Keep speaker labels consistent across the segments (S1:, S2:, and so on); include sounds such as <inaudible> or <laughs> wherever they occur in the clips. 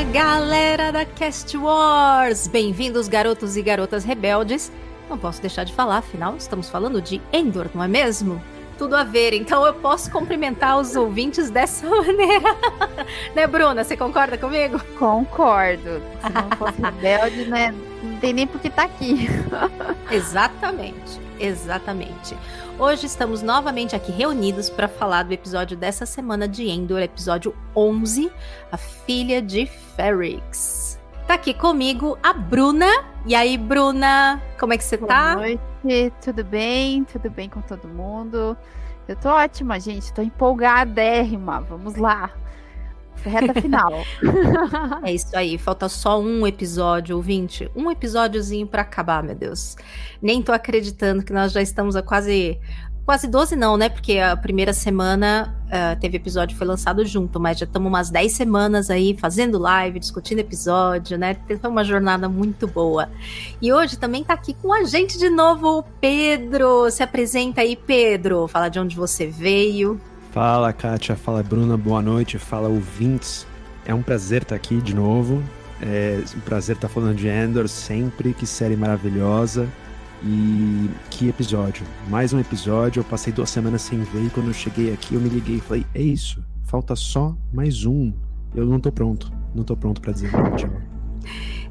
S1: Fala galera da Cast Wars! Bem-vindos, garotos e garotas rebeldes. Não posso deixar de falar, afinal, estamos falando de Endor, não é mesmo? Tudo a ver, então eu posso cumprimentar os ouvintes dessa <laughs> maneira. né, Bruna? Você concorda comigo?
S2: Concordo. Se não <laughs> fosse rebelde, né? Não tem nem por que tá aqui.
S1: Exatamente, exatamente. Hoje estamos novamente aqui reunidos para falar do episódio dessa semana de Endor, episódio 11, A Filha de Ferrix. Tá aqui comigo a Bruna. E aí, Bruna, como é que você
S2: Boa
S1: tá?
S2: Boa noite, tudo bem? Tudo bem com todo mundo? Eu tô ótima, gente. Tô empolgadérrima. Vamos lá. Reta final. <laughs>
S1: é isso aí, falta só um episódio, ouvinte. Um episódiozinho para acabar, meu Deus. Nem tô acreditando que nós já estamos a quase. Quase 12 não, né? Porque a primeira semana uh, teve episódio foi lançado junto, mas já estamos umas 10 semanas aí fazendo live, discutindo episódio, né? Foi uma jornada muito boa. E hoje também tá aqui com a gente de novo o Pedro. Se apresenta aí, Pedro. Fala de onde você veio.
S3: Fala, Kátia. Fala, Bruna. Boa noite. Fala, ouvintes. É um prazer estar aqui de novo. É um prazer estar falando de Endor sempre. Que série maravilhosa. E que episódio. Mais um episódio. Eu passei duas semanas sem ver e quando eu cheguei aqui eu me liguei e falei: é isso. Falta só mais um. Eu não tô pronto. Não tô pronto para dizer tchau.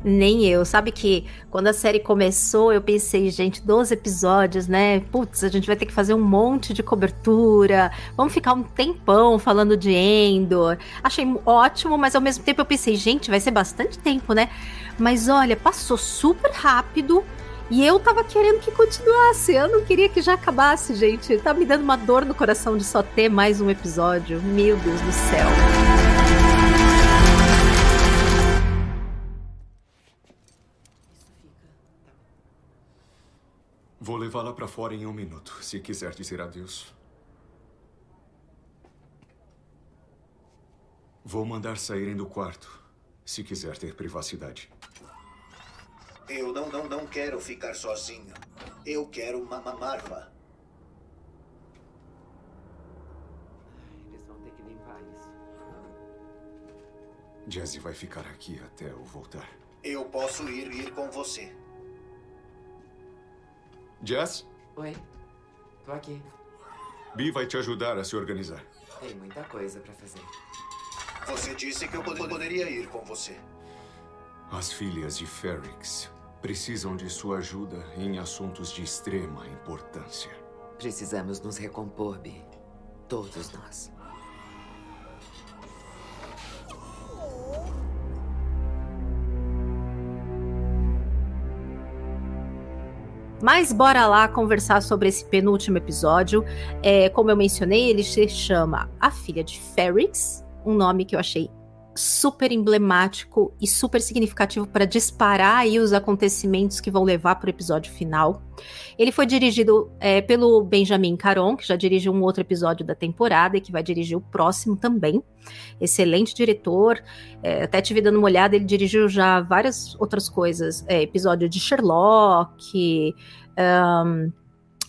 S1: Nem eu. Sabe que quando a série começou, eu pensei, gente, 12 episódios, né? Putz, a gente vai ter que fazer um monte de cobertura. Vamos ficar um tempão falando de Endor. Achei ótimo, mas ao mesmo tempo eu pensei, gente, vai ser bastante tempo, né? Mas olha, passou super rápido. E eu tava querendo que continuasse. Eu não queria que já acabasse, gente. Tá me dando uma dor no coração de só ter mais um episódio. Meu Deus do céu.
S4: Vou levá-la para fora em um minuto, se quiser dizer adeus. Vou mandar saírem do quarto, se quiser ter privacidade.
S5: Eu não, não, não quero ficar sozinho. Eu quero uma Marva.
S6: Eles vão ter que limpar isso.
S4: Jazzy vai ficar aqui até eu voltar.
S5: Eu posso ir ir com você.
S4: Jess?
S6: Oi. Tô aqui.
S4: Bi vai te ajudar a se organizar.
S6: Tem muita coisa para fazer.
S5: Você disse que eu poderia ir com você.
S4: As filhas de Ferrix precisam de sua ajuda em assuntos de extrema importância.
S6: Precisamos nos recompor, Bi. Todos nós.
S1: Mas bora lá conversar sobre esse penúltimo episódio. É, como eu mencionei, ele se chama A Filha de Ferrix, um nome que eu achei super emblemático e super significativo para disparar aí os acontecimentos que vão levar para o episódio final. Ele foi dirigido é, pelo Benjamin Caron, que já dirigiu um outro episódio da temporada e que vai dirigir o próximo também. Excelente diretor. É, até tive dando uma olhada, ele dirigiu já várias outras coisas. É, episódio de Sherlock. Um,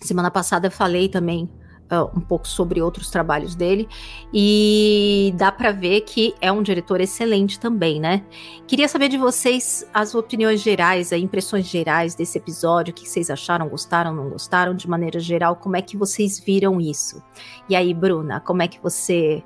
S1: semana passada eu falei também uh, um pouco sobre outros trabalhos dele e dá para ver que é um diretor excelente também, né? Queria saber de vocês as opiniões gerais, as impressões gerais desse episódio, o que vocês acharam, gostaram, não gostaram, de maneira geral, como é que vocês viram isso? E aí, Bruna, como é que você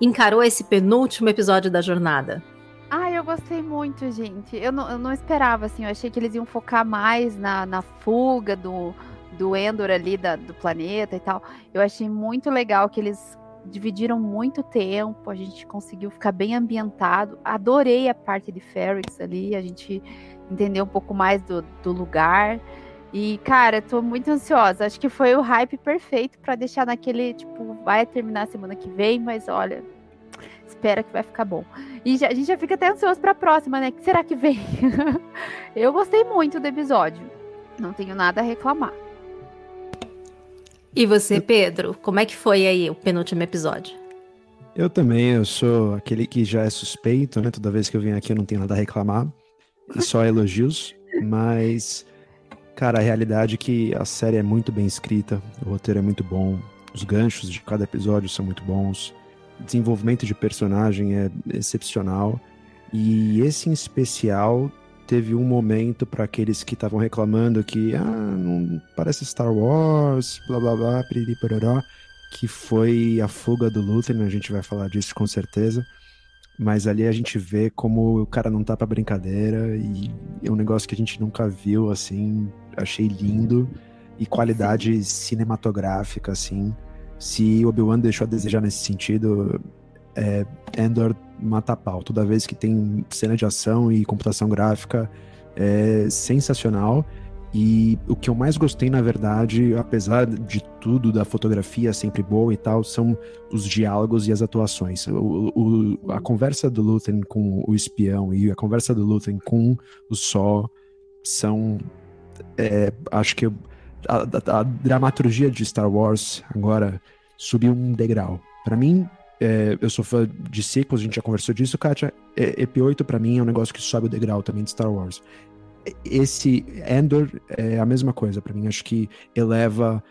S1: encarou esse penúltimo episódio da jornada?
S2: Ah, eu gostei muito, gente. Eu não, eu não esperava, assim, eu achei que eles iam focar mais na, na fuga do, do Endor ali da, do planeta e tal. Eu achei muito legal que eles dividiram muito tempo, a gente conseguiu ficar bem ambientado. Adorei a parte de Ferrix ali, a gente entendeu um pouco mais do, do lugar. E, cara, tô muito ansiosa. Acho que foi o hype perfeito para deixar naquele, tipo, vai terminar semana que vem, mas olha, espera que vai ficar bom. E já, a gente já fica até ansioso pra próxima, né? que será que vem? <laughs> Eu gostei muito do episódio. Não tenho nada a reclamar.
S1: E você, Pedro, como é que foi aí o penúltimo episódio?
S3: Eu também, eu sou aquele que já é suspeito, né? Toda vez que eu venho aqui eu não tenho nada a reclamar. E só <laughs> elogios. Mas, cara, a realidade é que a série é muito bem escrita, o roteiro é muito bom, os ganchos de cada episódio são muito bons, o desenvolvimento de personagem é excepcional. E esse em especial teve um momento para aqueles que estavam reclamando que ah, não parece Star Wars, blá blá blá, piriri que foi a fuga do Luthor, a gente vai falar disso com certeza. Mas ali a gente vê como o cara não tá pra brincadeira e é um negócio que a gente nunca viu, assim, achei lindo e qualidade cinematográfica, assim. Se Obi-Wan deixou a desejar nesse sentido, é, Endor mata pau. Toda vez que tem cena de ação e computação gráfica é sensacional. E o que eu mais gostei, na verdade, apesar de tudo, da fotografia sempre boa e tal, são os diálogos e as atuações. O, o, a conversa do Luthen com o espião e a conversa do Luthen com o Sol são. É, acho que a, a, a dramaturgia de Star Wars agora subiu um degrau. Para mim, é, eu sou fã de sequels, a gente já conversou disso, Kátia. É, EP8 para mim é um negócio que sobe o degrau também de Star Wars. Esse Endor é a mesma coisa para mim. Acho que eleva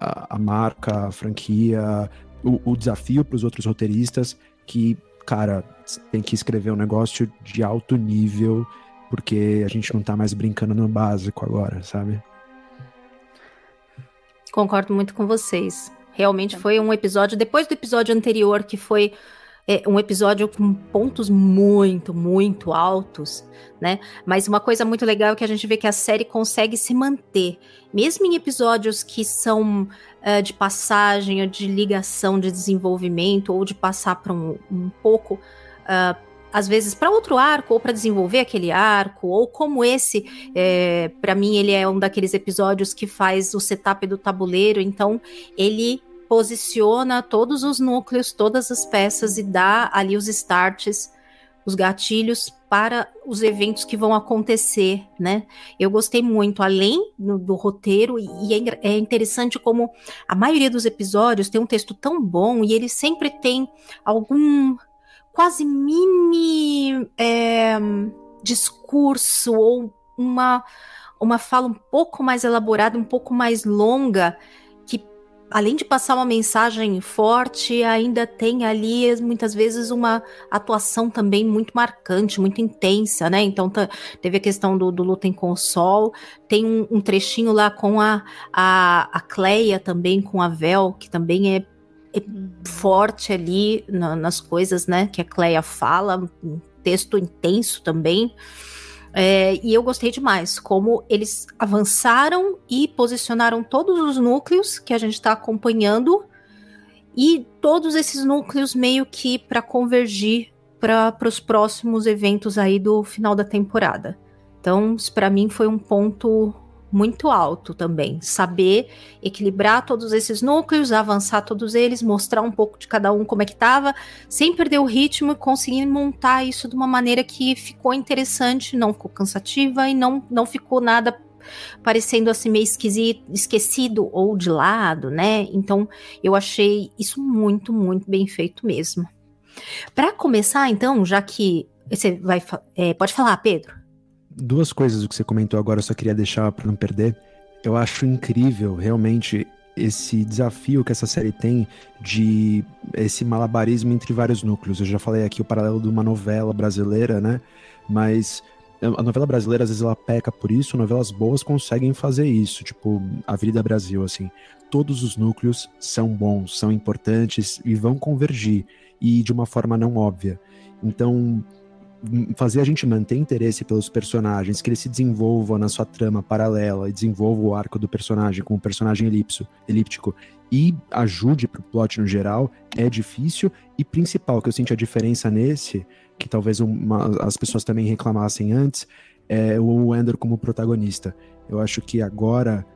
S3: a, a marca, a franquia, o, o desafio para os outros roteiristas que, cara, tem que escrever um negócio de alto nível porque a gente não tá mais brincando no básico agora, sabe?
S1: Concordo muito com vocês. Realmente foi um episódio, depois do episódio anterior, que foi é, um episódio com pontos muito, muito altos, né? Mas uma coisa muito legal é que a gente vê que a série consegue se manter, mesmo em episódios que são uh, de passagem, ou de ligação, de desenvolvimento, ou de passar para um, um pouco. Uh, às vezes para outro arco ou para desenvolver aquele arco ou como esse é, para mim ele é um daqueles episódios que faz o setup do tabuleiro então ele posiciona todos os núcleos todas as peças e dá ali os starts os gatilhos para os eventos que vão acontecer, né? Eu gostei muito, além do, do roteiro, e é, é, interessante como a maioria dos episódios tem um texto tão bom e ele sempre tem algum quase mini é, discurso ou uma, uma fala um pouco mais elaborada, um pouco mais longa, que além de passar uma mensagem forte, ainda tem ali muitas vezes uma atuação também muito marcante, muito intensa, né? Então teve a questão do, do Lutem com o Sol, tem um, um trechinho lá com a, a, a Cleia também, com a Vel, que também é forte ali na, nas coisas, né, que a Cleia fala, um texto intenso também. É, e eu gostei demais como eles avançaram e posicionaram todos os núcleos que a gente está acompanhando e todos esses núcleos meio que para convergir para os próximos eventos aí do final da temporada. Então, para mim foi um ponto muito alto também. Saber equilibrar todos esses núcleos, avançar todos eles, mostrar um pouco de cada um como é que tava, sem perder o ritmo e conseguir montar isso de uma maneira que ficou interessante, não ficou cansativa e não, não ficou nada parecendo assim meio esquisito, esquecido ou de lado, né? Então eu achei isso muito, muito bem feito mesmo. Para começar, então, já que você vai, é, pode falar, Pedro?
S3: Duas coisas do que você comentou agora, eu só queria deixar para não perder. Eu acho incrível, realmente, esse desafio que essa série tem de esse malabarismo entre vários núcleos. Eu já falei aqui o paralelo de uma novela brasileira, né? Mas a novela brasileira, às vezes, ela peca por isso, novelas boas conseguem fazer isso, tipo Avenida Brasil, assim. Todos os núcleos são bons, são importantes e vão convergir, e de uma forma não óbvia. Então, fazer a gente manter interesse pelos personagens, que eles se desenvolvam na sua trama paralela e desenvolva o arco do personagem como personagem elipso, elíptico e ajude pro plot no geral, é difícil. E principal, que eu senti a diferença nesse, que talvez uma, as pessoas também reclamassem antes, é o Ender como protagonista. Eu acho que agora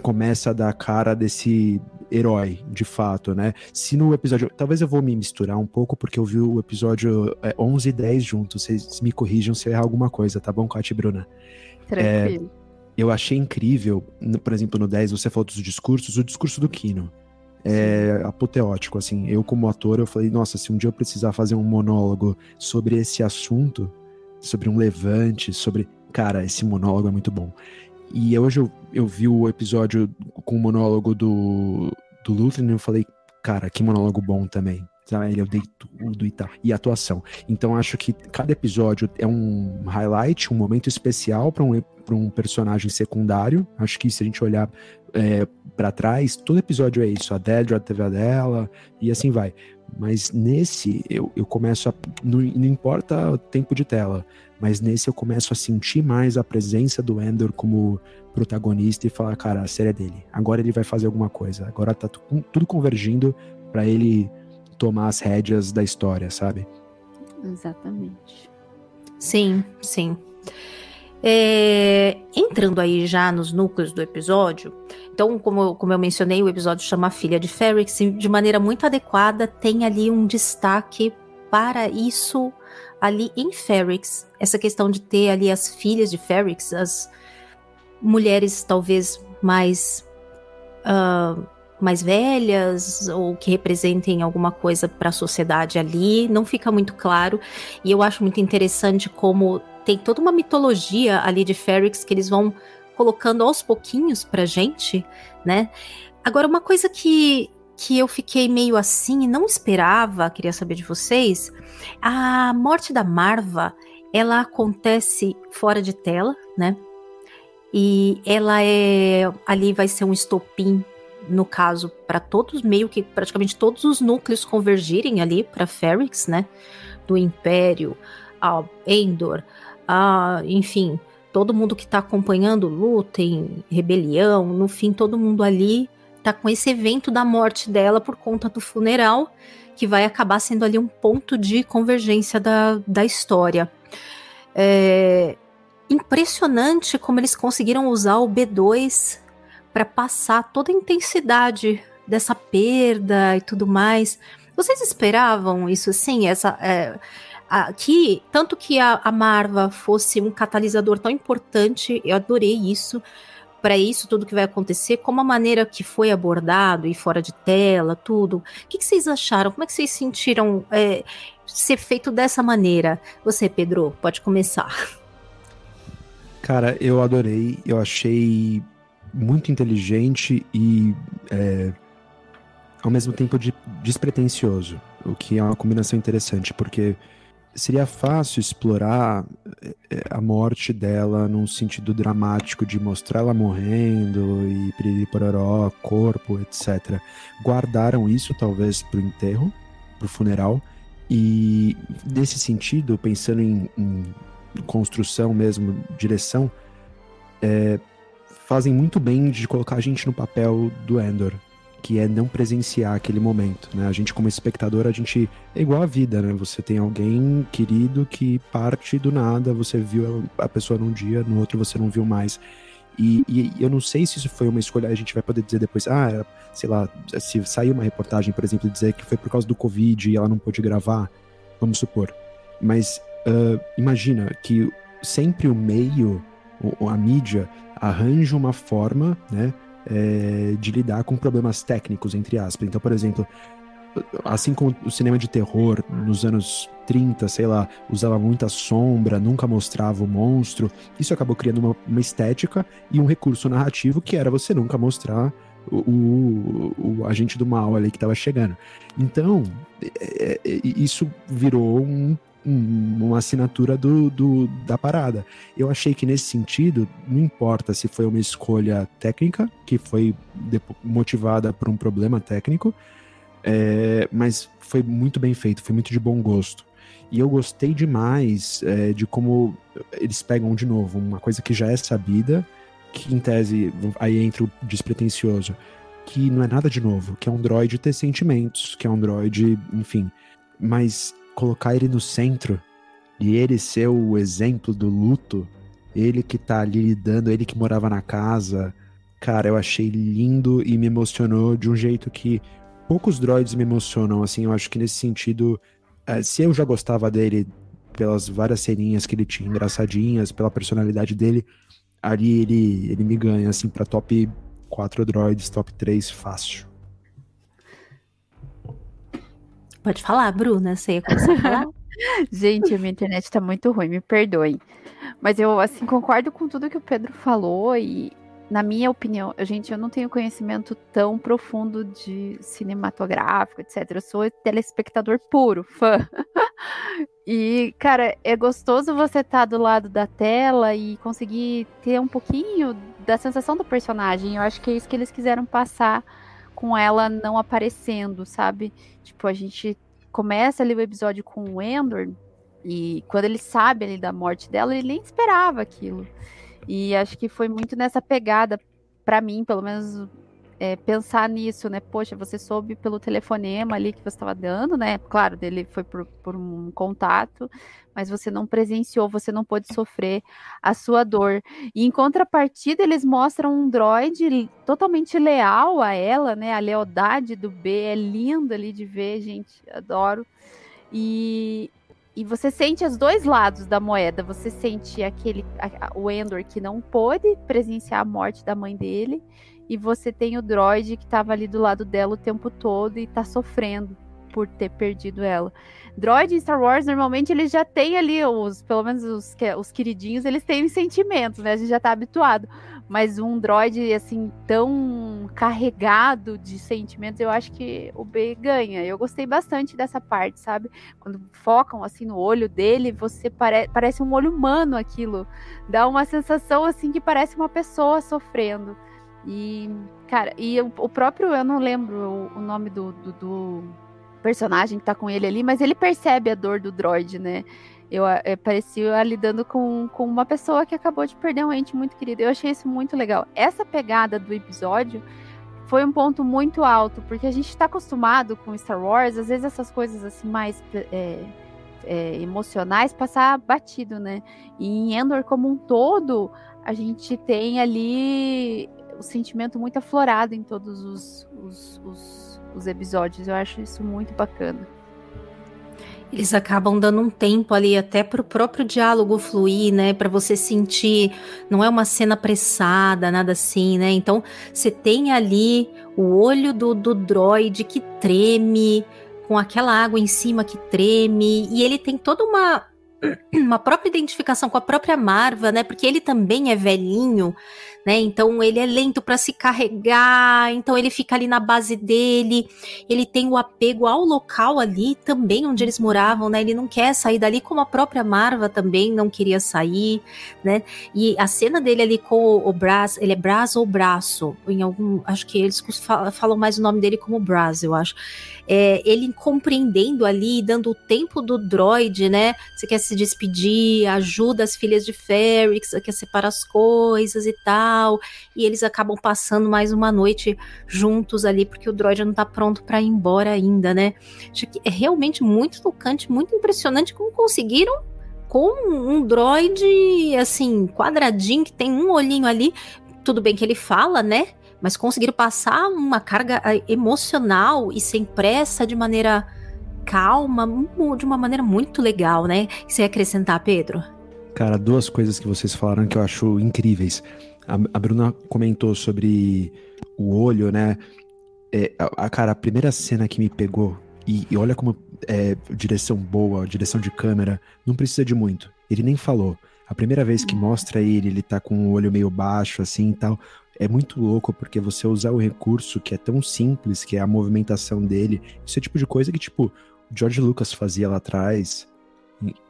S3: começa a dar cara desse herói, de fato, né? Se no episódio. Talvez eu vou me misturar um pouco, porque eu vi o episódio 11 é, e 10 juntos. Vocês me corrijam se eu errar alguma coisa, tá bom, Kátia e Bruna?
S2: Tranquilo.
S3: É, eu achei incrível, por exemplo, no 10, você falou dos discursos, o discurso do Kino. É apoteótico, assim. Eu, como ator, eu falei, nossa, se um dia eu precisar fazer um monólogo sobre esse assunto, sobre um levante, sobre. Cara, esse monólogo é muito bom. E hoje eu, eu vi o episódio com o monólogo do, do Luthor e eu falei, cara, que monólogo bom também. Ele eu dei tudo e tal. E atuação. Então acho que cada episódio é um highlight, um momento especial para um, um personagem secundário. Acho que se a gente olhar é, para trás, todo episódio é isso. A Dedra teve a dela e assim vai. Mas nesse, eu, eu começo a. Não, não importa o tempo de tela, mas nesse eu começo a sentir mais a presença do Endor como protagonista e falar, cara, a série é dele. Agora ele vai fazer alguma coisa. Agora tá tudo convergindo para ele tomar as rédeas da história, sabe?
S2: Exatamente.
S1: Sim, sim. É, entrando aí já nos núcleos do episódio, então, como eu, como eu mencionei, o episódio chama Filha de Ferrix e de maneira muito adequada tem ali um destaque para isso ali em Ferrix, essa questão de ter ali as filhas de Ferrix, as mulheres talvez mais uh, mais velhas ou que representem alguma coisa para a sociedade ali, não fica muito claro. E eu acho muito interessante como tem toda uma mitologia ali de Ferrix que eles vão colocando aos pouquinhos pra gente, né? Agora, uma coisa que, que eu fiquei meio assim e não esperava, queria saber de vocês. A morte da Marva, ela acontece fora de tela, né? E ela é ali vai ser um estopim no caso para todos meio que praticamente todos os núcleos convergirem ali para Ferrix, né? Do Império, a Endor, a, enfim, todo mundo que está acompanhando luta em rebelião, no fim todo mundo ali tá com esse evento da morte dela por conta do funeral, que vai acabar sendo ali um ponto de convergência da, da história. É impressionante como eles conseguiram usar o B2 para passar toda a intensidade dessa perda e tudo mais. Vocês esperavam isso assim? Essa, é, aqui, tanto que a, a Marva fosse um catalisador tão importante, eu adorei isso para isso tudo que vai acontecer, como a maneira que foi abordado e fora de tela, tudo. O que, que vocês acharam? Como é que vocês sentiram é, ser feito dessa maneira? Você, Pedro, pode começar.
S3: Cara, eu adorei. Eu achei muito inteligente e é, ao mesmo tempo de, despretensioso, o que é uma combinação interessante, porque seria fácil explorar eh, eh, a morte dela num sentido dramático de mostrar ela morrendo e piriri pororó, corpo, etc. Guardaram isso talvez pro enterro, pro funeral, e nesse sentido, pensando em, em construção mesmo, direção, é, fazem muito bem de colocar a gente no papel do Endor, que é não presenciar aquele momento, né? A gente como espectador, a gente é igual a vida, né? Você tem alguém querido que parte do nada, você viu a pessoa num dia, no outro você não viu mais. E, e, eu não sei se isso foi uma escolha, a gente vai poder dizer depois, ah, sei lá, se sair uma reportagem, por exemplo, dizer que foi por causa do Covid e ela não pôde gravar, vamos supor. Mas uh, imagina que sempre o meio, a mídia, arranja uma forma, né, é, de lidar com problemas técnicos, entre aspas. Então, por exemplo, assim como o cinema de terror nos anos 30, sei lá, usava muita sombra, nunca mostrava o monstro, isso acabou criando uma, uma estética e um recurso narrativo que era você nunca mostrar o, o, o agente do mal ali que estava chegando. Então, é, é, isso virou um uma assinatura do, do, da parada. Eu achei que nesse sentido, não importa se foi uma escolha técnica, que foi motivada por um problema técnico, é, mas foi muito bem feito, foi muito de bom gosto. E eu gostei demais é, de como eles pegam de novo uma coisa que já é sabida, que em tese aí entra o despretensioso, que não é nada de novo, que é um droid ter sentimentos, que é um droid, enfim. Mas colocar ele no centro e ele ser o exemplo do luto, ele que tá ali lidando, ele que morava na casa, cara, eu achei lindo e me emocionou de um jeito que poucos droids me emocionam, assim, eu acho que nesse sentido, é, se eu já gostava dele pelas várias ceninhas que ele tinha engraçadinhas, pela personalidade dele, ali ele, ele me ganha, assim, pra top 4 droids, top 3, fácil.
S1: Pode falar, Bruna, você ia começar a?
S2: Gente, a minha internet tá muito ruim, me perdoem. Mas eu, assim, concordo com tudo que o Pedro falou e na minha opinião, gente, eu não tenho conhecimento tão profundo de cinematográfico, etc. Eu sou telespectador puro, fã. <laughs> e, cara, é gostoso você estar tá do lado da tela e conseguir ter um pouquinho da sensação do personagem. Eu acho que é isso que eles quiseram passar com ela não aparecendo, sabe? Tipo, a gente começa ali o episódio com o Endor e quando ele sabe ali da morte dela, ele nem esperava aquilo. E acho que foi muito nessa pegada, para mim, pelo menos, é, pensar nisso, né? Poxa, você soube pelo telefonema ali que você estava dando, né? Claro, dele foi por, por, um contato, mas você não presenciou, você não pôde sofrer a sua dor. E em contrapartida, eles mostram um droid totalmente leal a ela, né? A lealdade do B é linda ali de ver, gente, adoro. E, e você sente os dois lados da moeda. Você sente aquele a, o Endor que não pôde presenciar a morte da mãe dele, e você tem o droid que estava ali do lado dela o tempo todo e está sofrendo por ter perdido ela. Droid em Star Wars, normalmente eles já têm ali os, pelo menos os, os queridinhos, eles têm sentimentos, né? A gente já está habituado mas um droid assim tão carregado de sentimentos, eu acho que o B ganha. Eu gostei bastante dessa parte, sabe? Quando focam assim no olho dele, você pare parece um olho humano aquilo. Dá uma sensação assim que parece uma pessoa sofrendo. E, cara, e o, o próprio, eu não lembro o, o nome do, do, do personagem que tá com ele ali, mas ele percebe a dor do droid, né? eu é, parecia lidando com, com uma pessoa que acabou de perder um ente muito querido. Eu achei isso muito legal. Essa pegada do episódio foi um ponto muito alto, porque a gente está acostumado com Star Wars, às vezes essas coisas assim mais é, é, emocionais passar batido, né? E em Endor como um todo, a gente tem ali o sentimento muito aflorado em todos os, os, os, os episódios. Eu acho isso muito bacana.
S1: Eles acabam dando um tempo ali até para o próprio diálogo fluir, né? Para você sentir, não é uma cena apressada, nada assim, né? Então você tem ali o olho do, do droid que treme, com aquela água em cima que treme, e ele tem toda uma <clears throat> uma própria identificação com a própria Marva, né? Porque ele também é velhinho, né? Então ele é lento para se carregar, então ele fica ali na base dele, ele tem o apego ao local ali também onde eles moravam, né? Ele não quer sair dali, como a própria Marva também não queria sair, né? E a cena dele ali com o, Braz, ele é Braz ou Braço? Em algum, acho que eles falam mais o nome dele como Braz, eu acho. É, ele compreendendo ali, dando o tempo do droid, né? Você quer se despedir, ajuda as filhas de Ferrix, quer separar as coisas e tal tal, e eles acabam passando mais uma noite juntos ali, porque o droid não tá pronto para ir embora ainda, né? Acho que é realmente muito tocante, muito impressionante como conseguiram com um droid, assim, quadradinho, que tem um olhinho ali. Tudo bem que ele fala, né? Mas conseguiram passar uma carga eh, emocional e sem pressa de maneira calma, de uma maneira muito legal, né? Você ia acrescentar, Pedro?
S3: Cara, duas coisas que vocês falaram que eu acho incríveis. A, a Bruna comentou sobre o olho, né? É, a, a, cara, a primeira cena que me pegou, e, e olha como é direção boa, direção de câmera, não precisa de muito. Ele nem falou. A primeira vez que mostra ele, ele tá com o olho meio baixo, assim e tal. É muito louco porque você usar o recurso que é tão simples, que é a movimentação dele, isso é tipo de coisa que, tipo, George Lucas fazia lá atrás,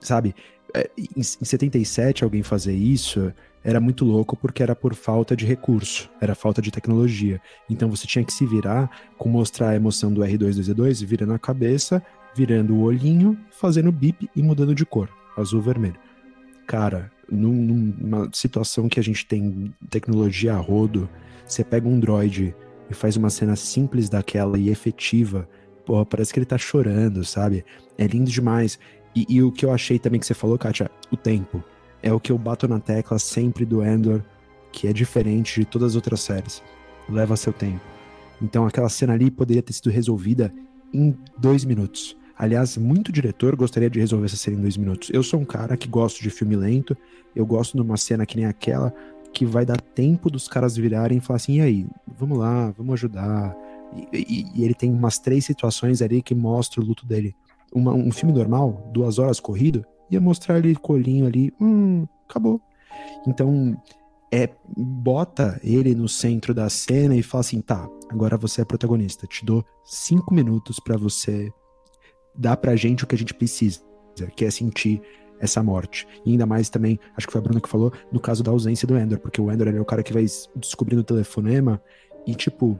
S3: sabe? É, em 77, alguém fazer isso era muito louco porque era por falta de recurso, era falta de tecnologia. Então você tinha que se virar com mostrar a emoção do R2D2 virando a cabeça, virando o olhinho, fazendo bip e mudando de cor, azul vermelho. Cara, num, numa situação que a gente tem tecnologia a rodo, você pega um droid e faz uma cena simples daquela e efetiva, porra, parece que ele tá chorando, sabe? É lindo demais. E, e, o que eu achei também que você falou, Kátia, o tempo. É o que eu bato na tecla sempre do Endor, que é diferente de todas as outras séries. Leva seu tempo. Então aquela cena ali poderia ter sido resolvida em dois minutos. Aliás, muito diretor gostaria de resolver essa cena em dois minutos. Eu sou um cara que gosto de filme lento, eu gosto de uma cena que nem aquela, que vai dar tempo dos caras virarem e falar assim: e aí, vamos lá, vamos ajudar. E, e, e ele tem umas três situações ali que mostram o luto dele uma, um filme normal, duas horas corrido, ia mostrar ele colinho ali, hum, acabou. Então, é bota ele no centro da cena e fala assim, tá, agora você é protagonista, te dou cinco minutos para você dar pra gente o que a gente precisa, que é sentir essa morte. E ainda mais também, acho que foi a Bruna que falou, no caso da ausência do Endor, porque o Endor é o cara que vai descobrindo o telefonema e, tipo,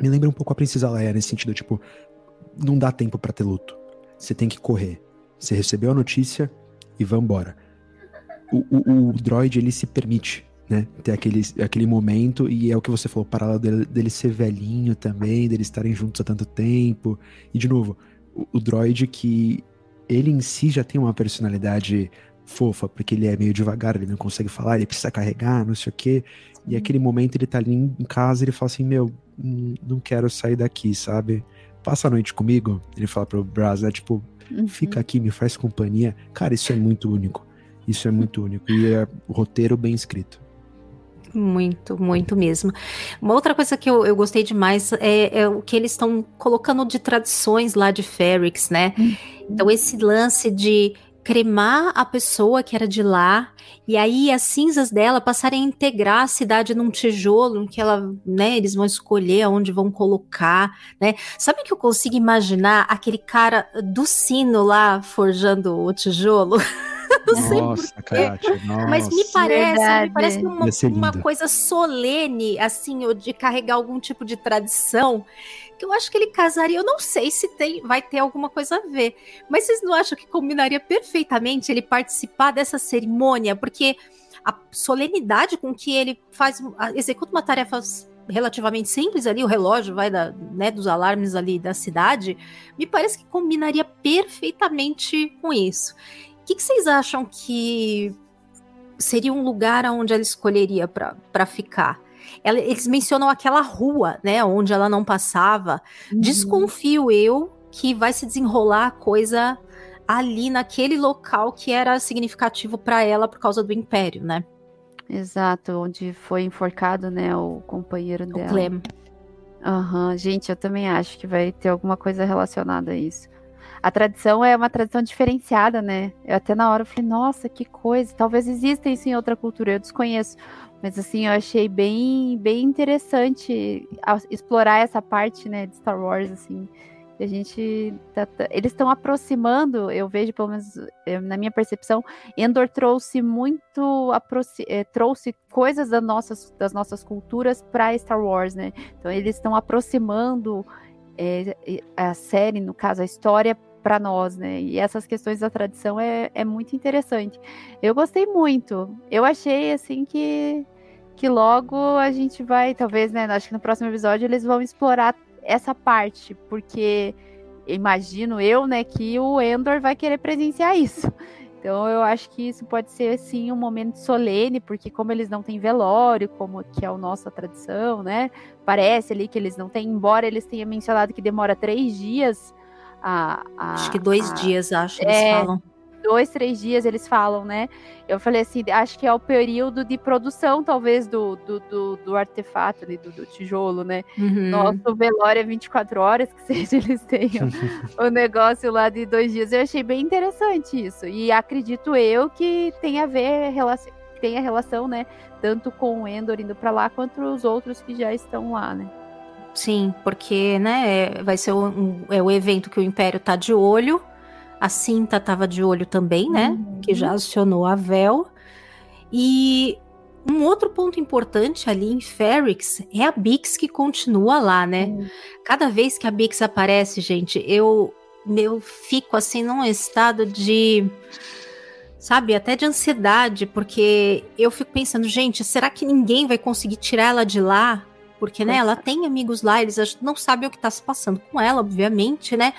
S3: me lembra um pouco a Princesa Leia nesse sentido, tipo, não dá tempo para ter luto você tem que correr. Você recebeu a notícia e vambora. O, o, o droid, ele se permite, né? Ter aquele, aquele momento, e é o que você falou, paralelo dele, dele ser velhinho também, deles estarem juntos há tanto tempo. E, de novo, o, o droid que ele em si já tem uma personalidade fofa, porque ele é meio devagar, ele não consegue falar, ele precisa carregar, não sei o quê. E aquele momento ele tá ali em casa ele fala assim, meu, hum, não quero sair daqui, sabe? passa a noite comigo. Ele fala pro Braz, né? Tipo, uhum. fica aqui, me faz companhia. Cara, isso é muito único. Isso é muito único. E é roteiro bem escrito.
S1: Muito, muito mesmo. Uma outra coisa que eu, eu gostei demais é, é o que eles estão colocando de tradições lá de Ferrix, né? Uhum. Então, esse lance de cremar a pessoa que era de lá e aí as cinzas dela passarem a integrar a cidade num tijolo, em que ela, né, eles vão escolher aonde vão colocar, né? Sabe que eu consigo imaginar aquele cara do sino lá forjando o tijolo? <laughs>
S3: nossa, Kátia, nossa.
S1: Mas me parece, me parece uma, uma coisa solene, assim, ou de carregar algum tipo de tradição que eu acho que ele casaria. Eu não sei se tem, vai ter alguma coisa a ver. Mas vocês não acham que combinaria perfeitamente ele participar dessa cerimônia? Porque a solenidade com que ele faz, executa uma tarefa relativamente simples ali, o relógio vai da, né, dos alarmes ali da cidade, me parece que combinaria perfeitamente com isso. O que, que vocês acham que seria um lugar onde ela escolheria para ficar? Ela, eles mencionam aquela rua, né, onde ela não passava. Uhum. Desconfio eu que vai se desenrolar a coisa ali naquele local que era significativo para ela por causa do Império, né?
S2: Exato, onde foi enforcado, né, o companheiro o dela.
S1: Clem.
S2: Aham, uhum. gente, eu também acho que vai ter alguma coisa relacionada a isso. A tradição é uma tradição diferenciada, né? Eu até na hora falei, nossa, que coisa. Talvez exista isso em outra cultura, eu desconheço. Mas assim, eu achei bem, bem interessante explorar essa parte, né, de Star Wars, assim. A gente tá, eles estão aproximando, eu vejo pelo menos eh, na minha percepção, Endor trouxe muito é, trouxe coisas das nossas, das nossas culturas para Star Wars, né? Então eles estão aproximando é, a série, no caso a história, para nós, né? E essas questões da tradição é, é muito interessante. Eu gostei muito. Eu achei assim que que logo a gente vai, talvez, né? Acho que no próximo episódio eles vão explorar essa parte, porque imagino eu, né, que o Endor vai querer presenciar isso. Então eu acho que isso pode ser sim um momento solene, porque como eles não têm velório, como que é a nossa tradição, né? Parece ali que eles não têm, embora eles tenham mencionado que demora três dias. A, a
S1: acho que dois
S2: a,
S1: dias, acho, eles
S2: é,
S1: falam
S2: dois, três dias eles falam, né? Eu falei assim, acho que é o período de produção, talvez, do, do, do, do artefato ali, do, do, tijolo, né?
S1: Uhum.
S2: Nosso velório é 24 horas, que <laughs> seja, eles tenham <laughs> o negócio lá de dois dias. Eu achei bem interessante isso. E acredito eu que tem a ver, relação, tem a relação, né? Tanto com o Endor indo para lá, quanto os outros que já estão lá, né?
S1: Sim, porque, né, vai ser um, é o evento que o Império tá de olho, a Cinta estava de olho também, né? Uhum. Que já acionou a Vel. E um outro ponto importante ali em Ferrix é a Bix que continua lá, né? Uhum. Cada vez que a Bix aparece, gente, eu, eu fico assim num estado de. Sabe, até de ansiedade, porque eu fico pensando, gente, será que ninguém vai conseguir tirar ela de lá? Porque, né, ela tem amigos lá, eles não sabem o que tá se passando com ela, obviamente, né?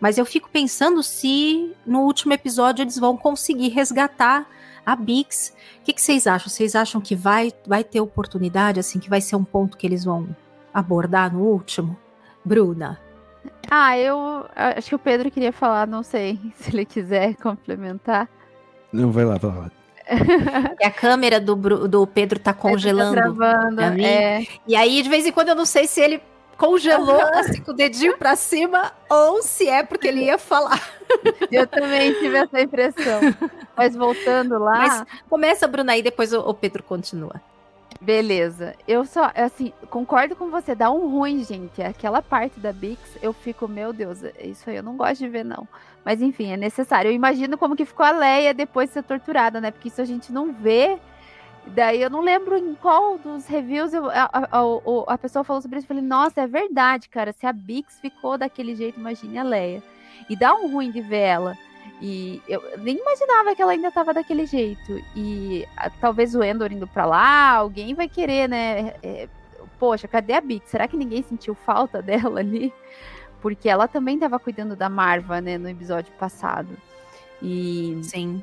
S1: Mas eu fico pensando se no último episódio eles vão conseguir resgatar a Bix. O que, que, vocês acham? Vocês acham que vai, vai ter oportunidade, assim, que vai ser um ponto que eles vão abordar no último? Bruna.
S2: Ah, eu acho que o Pedro queria falar, não sei <laughs> se ele quiser complementar.
S3: Não, vai lá, vai lá.
S1: E <laughs> a câmera do, do Pedro tá congelando. Tá
S2: travando, é.
S1: E aí, de vez em quando, eu não sei se ele congelou assim com o dedinho pra cima ou se é porque ele ia falar. <laughs>
S2: Eu também tive essa impressão. Mas voltando lá. Mas
S1: começa, Bruna, aí depois o, o Pedro continua.
S2: Beleza. Eu só, assim, concordo com você, dá um ruim, gente. Aquela parte da Bix, eu fico, meu Deus, isso aí eu não gosto de ver, não. Mas enfim, é necessário. Eu imagino como que ficou a Leia depois de ser torturada, né? Porque isso a gente não vê Daí eu não lembro em qual dos reviews eu, a, a, a, a, pessoa falou sobre isso. Eu falei, nossa, é verdade, cara. Se a Bix ficou daquele jeito, imagine a Leia. E dá um ruim de ver ela. E eu nem imaginava que ela ainda tava daquele jeito. E a, talvez o Endor indo pra lá, alguém vai querer, né? É, poxa, cadê a Bix? Será que ninguém sentiu falta <laughs> dela ali? Porque ela também tava cuidando da Marva, né, no episódio passado. E.
S1: Sim.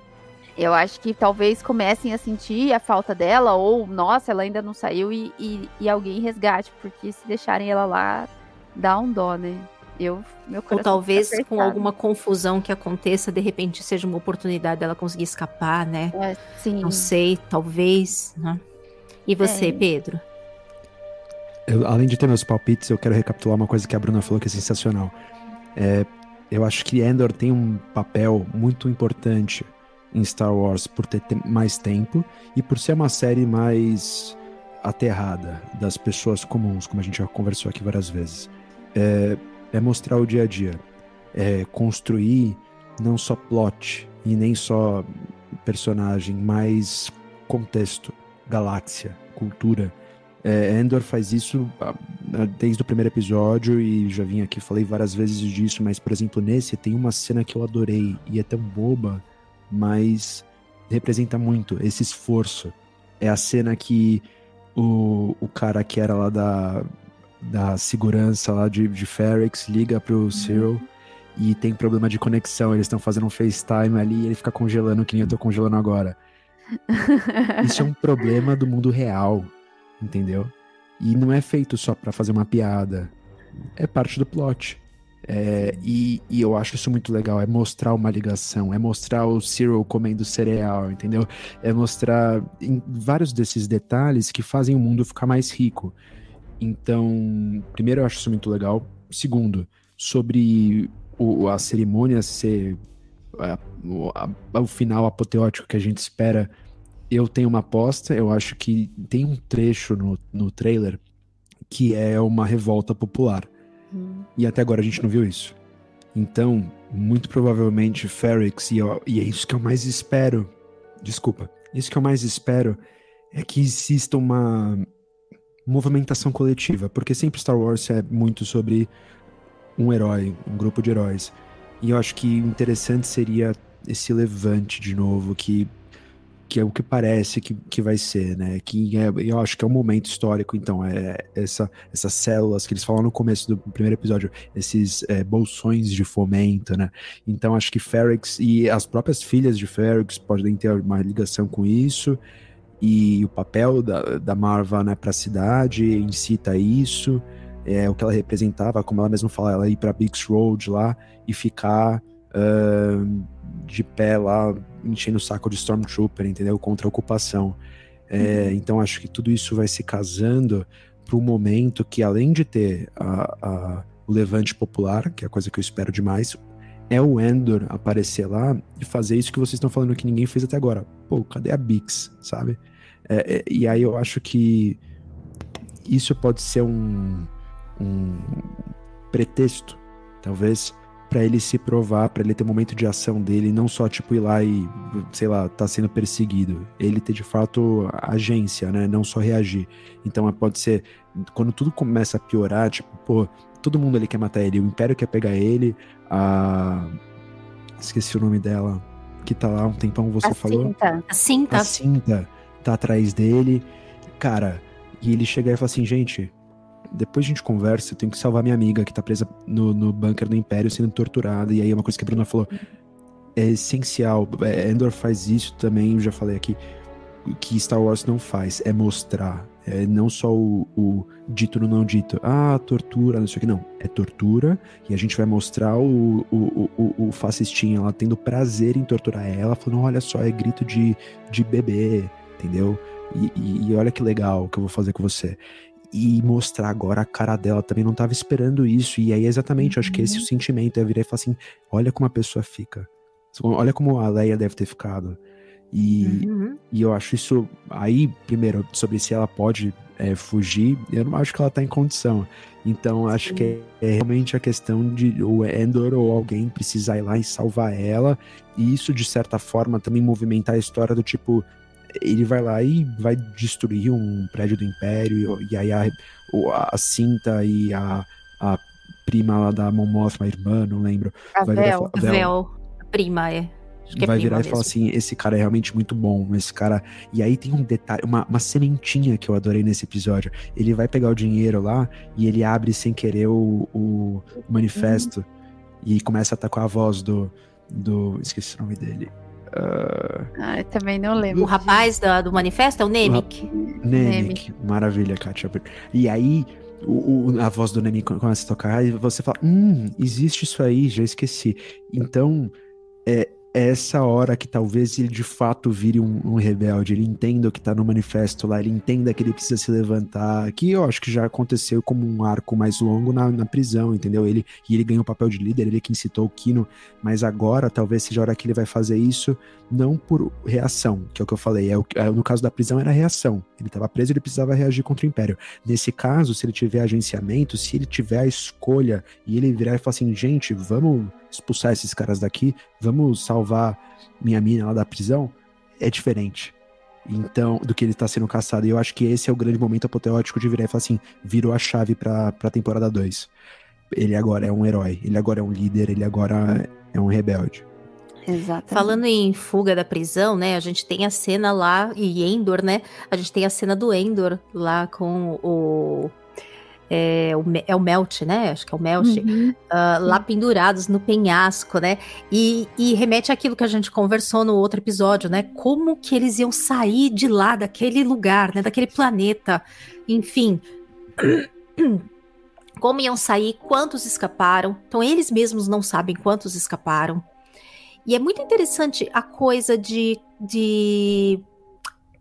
S2: Eu acho que talvez comecem a sentir a falta dela, ou, nossa, ela ainda não saiu e, e, e alguém resgate, porque se deixarem ela lá, dá um dó, né? Eu, meu
S1: Ou talvez com alguma confusão que aconteça, de repente seja uma oportunidade dela conseguir escapar, né?
S2: É, sim.
S1: Não sei, talvez. Né? E você, é. Pedro?
S3: Eu, além de ter meus palpites, eu quero recapitular uma coisa que a Bruna falou que é sensacional. É, eu acho que Endor tem um papel muito importante em Star Wars por ter mais tempo e por ser uma série mais aterrada das pessoas comuns, como a gente já conversou aqui várias vezes. É, é mostrar o dia a dia, é construir não só plot e nem só personagem, mas contexto, galáxia, cultura. É, Endor faz isso desde o primeiro episódio e já vim aqui falei várias vezes disso, mas por exemplo nesse tem uma cena que eu adorei e é tão boba mas representa muito esse esforço. É a cena que o, o cara que era lá da, da segurança lá de, de Ferrex liga pro uhum. Cyril e tem problema de conexão. Eles estão fazendo um FaceTime ali e ele fica congelando que nem eu tô congelando agora. <laughs> Isso é um problema do mundo real, entendeu? E não é feito só para fazer uma piada. É parte do plot. É, e, e, eu acho isso muito legal. É mostrar uma ligação, é mostrar o Cyril comendo cereal, entendeu? É mostrar vários desses detalhes que fazem o mundo ficar mais rico. Então, primeiro, eu acho isso muito legal. Segundo, sobre o, a cerimônia ser a, a, o final apoteótico que a gente espera, eu tenho uma aposta. Eu acho que tem um trecho no, no trailer que é uma revolta popular. Uhum. E até agora a gente não viu isso. Então, muito provavelmente Ferrix, e, e é isso que eu mais espero. Desculpa. Isso que eu mais espero é que exista uma movimentação coletiva, porque sempre Star Wars é muito sobre um herói, um grupo de heróis. E eu acho que interessante seria esse levante de novo que que é o que parece que, que vai ser, né? Que é, eu acho que é um momento histórico, então, é essa, essas células que eles falam no começo do primeiro episódio, esses é, bolsões de fomento, né? Então, acho que Ferrex e as próprias filhas de Ferrex podem ter uma ligação com isso, e o papel da, da Marva né, para a cidade incita isso, é o que ela representava, como ela mesma fala, ela ir para Bix Road lá e ficar. Uh, de pé lá, enchendo o saco de Stormtrooper, entendeu? Contra a ocupação. É, uhum. Então acho que tudo isso vai se casando para um momento que, além de ter a, a, o levante popular, que é a coisa que eu espero demais, é o Endor aparecer lá e fazer isso que vocês estão falando que ninguém fez até agora. Pô, cadê a Bix, sabe? É, é, e aí eu acho que isso pode ser um, um pretexto, talvez, para ele se provar, para ele ter um momento de ação dele, não só tipo ir lá e, sei lá, tá sendo perseguido. Ele ter de fato agência, né? Não só reagir. Então pode ser quando tudo começa a piorar, tipo, pô, todo mundo ali quer matar ele, o Império quer pegar ele, a esqueci o nome dela, que tá lá um tempão você
S1: a
S3: falou.
S1: Cinta. A cinta.
S3: A cinta tá atrás dele. Cara, e ele chega e fala assim, gente, depois a gente conversa, eu tenho que salvar minha amiga que tá presa no, no bunker do Império sendo torturada. E aí é uma coisa que a Bruna falou. É essencial. É, Endor faz isso também, eu já falei aqui. Que Star Wars não faz, é mostrar. É não só o, o dito no não dito. Ah, tortura, não sei o que. Não, é tortura. E a gente vai mostrar o, o, o, o fascistinha lá tendo prazer em torturar ela, falando: olha só, é grito de, de bebê, entendeu? E, e, e, olha que legal que eu vou fazer com você e mostrar agora a cara dela. Também não tava esperando isso. E aí, exatamente, acho que esse é o uhum. sentimento. Eu virei e falei assim: olha como a pessoa fica. Olha como a Leia deve ter ficado. E, uhum. e eu acho isso. Aí, primeiro, sobre se ela pode é, fugir, eu não acho que ela tá em condição. Então, acho Sim. que é, é, realmente a questão de o Endor ou alguém precisar ir lá e salvar ela. E isso, de certa forma, também movimentar a história do tipo: ele vai lá e vai destruir um prédio do Império, e aí a, a cinta e a, a prima lá da Mon Mothma, a irmã, não lembro.
S1: A vai Vel, virar, Vel, a prima, é.
S3: é vai virar e falar assim: esse cara é realmente muito bom. Esse cara. E aí tem um detalhe, uma, uma sementinha que eu adorei nesse episódio. Ele vai pegar o dinheiro lá e ele abre sem querer o, o manifesto uhum. e começa a atacar a voz do. do esqueci o nome dele.
S2: Uh... Ah, também não lembro.
S1: O rapaz do, do manifesto é o Nemec.
S3: Nemec. Maravilha, Kátia. E aí, o, o, a voz do Nemec começa a tocar e você fala: Hum, existe isso aí, já esqueci. Então, é, é essa hora que talvez ele de fato vire um, um, rebelde, ele entenda o que tá no manifesto lá, ele entenda que ele precisa se levantar, que eu acho que já aconteceu como um arco mais longo na, na prisão, entendeu? Ele, e ele ganhou o papel de líder, ele que incitou o Kino, mas agora talvez seja a hora que ele vai fazer isso não por reação, que é o que eu falei, é, o, é no caso da prisão era reação, ele estava preso, ele precisava reagir contra o Império. Nesse caso, se ele tiver agenciamento, se ele tiver a escolha e ele virar e falar assim, gente, vamos expulsar esses caras daqui, vamos salvar minha mina lá da prisão, é diferente. Então, do que ele tá sendo caçado. E eu acho que esse é o grande momento apoteótico de virar e falar assim: virou a chave pra, pra temporada 2. Ele agora é um herói, ele agora é um líder, ele agora é um rebelde.
S1: Exatamente. Falando em fuga da prisão, né? A gente tem a cena lá, e Endor, né? A gente tem a cena do Endor lá com o é o, é o Melt, né? Acho que é o Melt, uhum. uh, lá pendurados no penhasco, né? E, e remete àquilo que a gente conversou no outro episódio, né? Como que eles iam sair de lá, daquele lugar, né? Daquele planeta, enfim. <clears throat> Como iam sair, quantos escaparam. Então, eles mesmos não sabem quantos escaparam. E é muito interessante a coisa de, de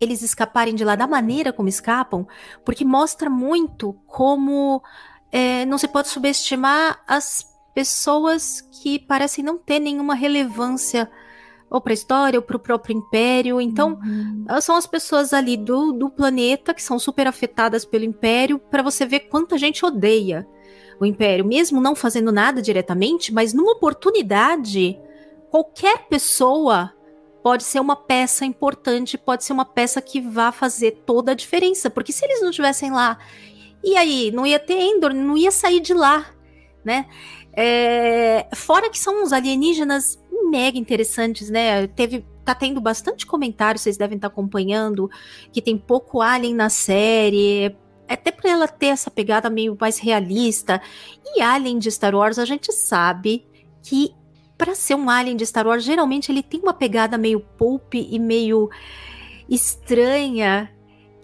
S1: eles escaparem de lá da maneira como escapam, porque mostra muito como é, não se pode subestimar as pessoas que parecem não ter nenhuma relevância ou para a história ou para o próprio império. Então, uhum. são as pessoas ali do, do planeta que são super afetadas pelo império, para você ver quanta gente odeia o império, mesmo não fazendo nada diretamente, mas numa oportunidade, qualquer pessoa pode ser uma peça importante, pode ser uma peça que vá fazer toda a diferença. Porque se eles não estivessem lá, e aí? Não ia ter Endor, não ia sair de lá, né? É, fora que são uns alienígenas mega interessantes, né? Teve tá tendo bastante comentário, vocês devem estar tá acompanhando, que tem pouco alien na série, até para ela ter essa pegada meio mais realista. E Alien de Star Wars, a gente sabe que para ser um Alien de Star Wars, geralmente ele tem uma pegada meio pulp e meio estranha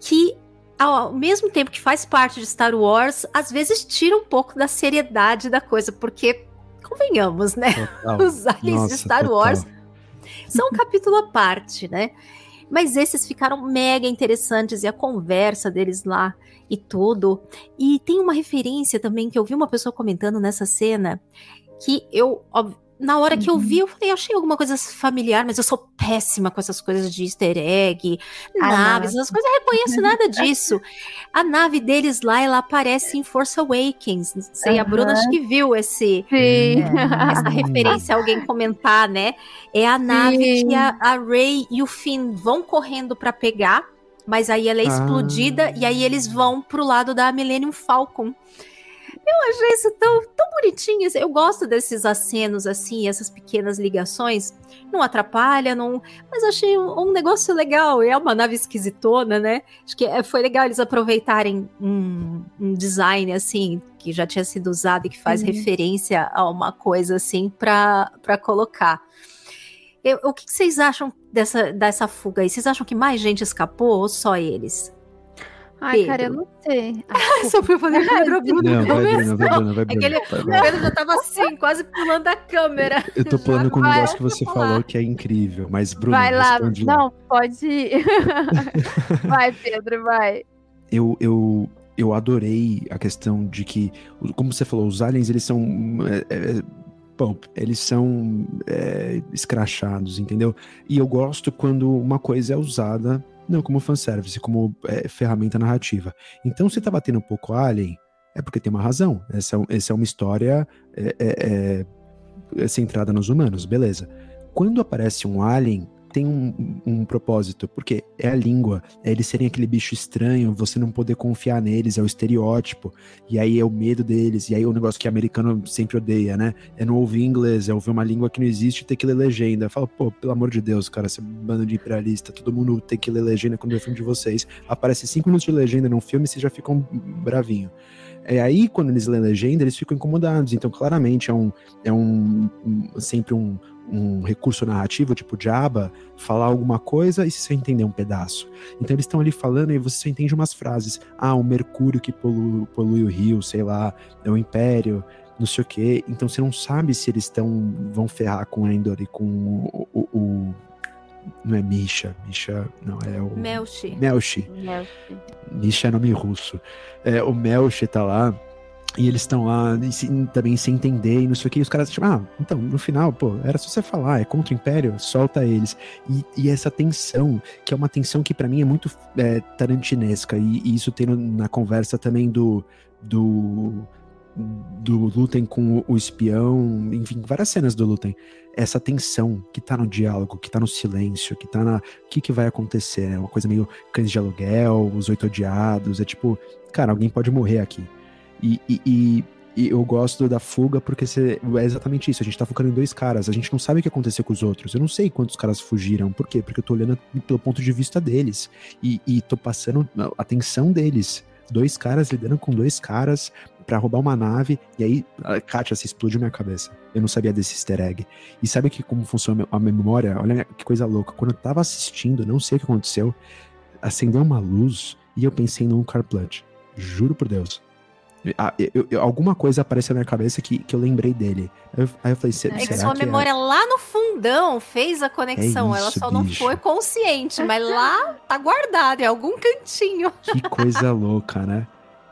S1: que ao mesmo tempo que faz parte de Star Wars, às vezes tira um pouco da seriedade da coisa, porque convenhamos, né? Total. <laughs> Os aliens Nossa, de Star total. Wars são um capítulo à parte, né? Mas esses ficaram mega interessantes e a conversa deles lá e tudo. E tem uma referência também que eu vi uma pessoa comentando nessa cena que eu, na hora que eu vi, eu falei, achei alguma coisa familiar, mas eu sou péssima com essas coisas de easter egg, ah, naves, essas coisas, eu reconheço nada <laughs> disso. A nave deles lá, ela aparece em Force Awakens. Não sei, uhum. a Bruna acho que viu esse,
S2: Sim.
S1: essa referência, alguém comentar, né? É a nave Sim. que a, a Rey e o Finn vão correndo para pegar, mas aí ela é explodida ah. e aí eles vão pro lado da Millennium Falcon. Eu achei isso tão, tão bonitinho. Eu gosto desses acenos assim, essas pequenas ligações. Não atrapalha, não. Mas achei um, um negócio legal. É uma nave esquisitona, né? Acho que é, foi legal eles aproveitarem um, um, design assim que já tinha sido usado e que faz uhum. referência a uma coisa assim para colocar. Eu, o que, que vocês acham dessa, dessa fuga aí? Vocês acham que mais gente escapou ou só eles?
S2: Ai, Pedro. cara, eu não sei. <laughs>
S1: Só fui fazer Pedro Bruno.
S3: Não, vai, Bruno, vai, Bruno, vai, Bruno.
S1: Aquele, o Pedro já tava assim, quase pulando a câmera.
S3: Eu tô pulando com um negócio que você falou que é incrível, mas Bruno,
S2: vai lá. Não, pode ir. <laughs> vai, Pedro, vai.
S3: Eu, eu, eu adorei a questão de que, como você falou, os aliens, eles são... É, é, bom, eles são é, escrachados, entendeu? E eu gosto quando uma coisa é usada não como fanservice, como é, ferramenta narrativa. Então, se tá batendo um pouco Alien, é porque tem uma razão. Essa, é, essa é uma história é, é, é, é centrada nos humanos, beleza. Quando aparece um Alien tem um, um, propósito, porque é a língua, é eles serem aquele bicho estranho, você não poder confiar neles, é o estereótipo, e aí é o medo deles, e aí é o negócio que americano sempre odeia, né? É não ouvir inglês, é ouvir uma língua que não existe e ter que ler legenda. Fala, pô, pelo amor de Deus, cara, esse bando de imperialista, todo mundo tem que ler legenda quando é filme de vocês. Aparece cinco minutos de legenda num filme e vocês já ficam bravinho. É aí, quando eles lêem legenda, eles ficam incomodados. Então, claramente, é um, é um, um sempre um, um recurso narrativo, tipo Jabba, falar alguma coisa e você entender um pedaço. Então eles estão ali falando e você só entende umas frases. Ah, o mercúrio que polui, polui o rio, sei lá, é o império, não sei o quê. Então você não sabe se eles estão vão ferrar com Endor e com o, o, o não é Misha, Misha, não, é o...
S1: Melchi.
S3: Melchi. Misha é nome russo. É, o Melchi tá lá e eles estão lá também sem entender e não sei o que. E os caras, tipo, ah, então, no final, pô, era só você falar, é contra o Império, solta eles. E, e essa tensão, que é uma tensão que para mim é muito é, tarantinesca. E, e, isso tem na conversa também do. do do Lutem com o espião, enfim, várias cenas do Lutem. Essa tensão que tá no diálogo, que tá no silêncio, que tá na. O que, que vai acontecer? É uma coisa meio cães de aluguel, os oito odiados. É tipo, cara, alguém pode morrer aqui. E, e, e, e, eu gosto da fuga porque você, é exatamente isso. A gente tá focando em dois caras. A gente não sabe o que aconteceu com os outros. Eu não sei quantos caras fugiram. Por quê? Porque eu tô olhando pelo ponto de vista deles. E, e tô passando a atenção deles. Dois caras lidando com dois caras para roubar uma nave. E aí, Kátia, se explodiu minha cabeça. Eu não sabia desse easter egg. E sabe que como funciona a memória? Olha que coisa louca. Quando eu tava assistindo, não sei o que aconteceu, acendeu uma luz e eu pensei num Carplant. Juro por Deus. Ah, eu, eu, alguma coisa apareceu na minha cabeça que, que eu lembrei dele. Aí eu, aí eu falei, será
S1: é que sua memória é? lá no fundão fez a conexão. É isso, Ela só bicho. não foi consciente, mas lá tá guardado, em algum cantinho. <laughs>
S3: Que coisa louca, né?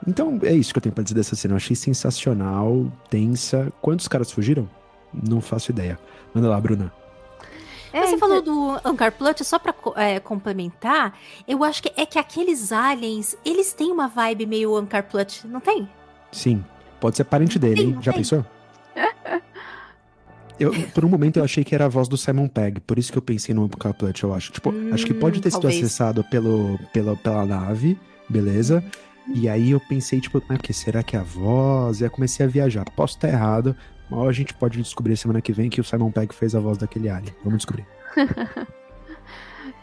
S3: Então é isso que eu tenho pra dizer dessa cena. Eu achei sensacional, tensa. Quantos caras fugiram? Não faço ideia. Manda lá, Bruna.
S1: É, Você falou do Ankar Plut, só pra é, complementar, eu acho que é que aqueles aliens, eles têm uma vibe meio Ankar Plut, não tem?
S3: Sim. Pode ser parente dele, hein? Já pensou? <laughs> Eu, por um momento eu achei que era a voz do Simon Pegg, por isso que eu pensei no Plut, eu acho. Tipo, hum, acho que pode ter talvez. sido acessado pelo, pela, pela nave, beleza? E aí eu pensei, tipo, mas que será que é a voz? E aí comecei a viajar. Posso estar errado, mas a gente pode descobrir semana que vem que o Simon Pegg fez a voz daquele alien. Vamos descobrir. <laughs>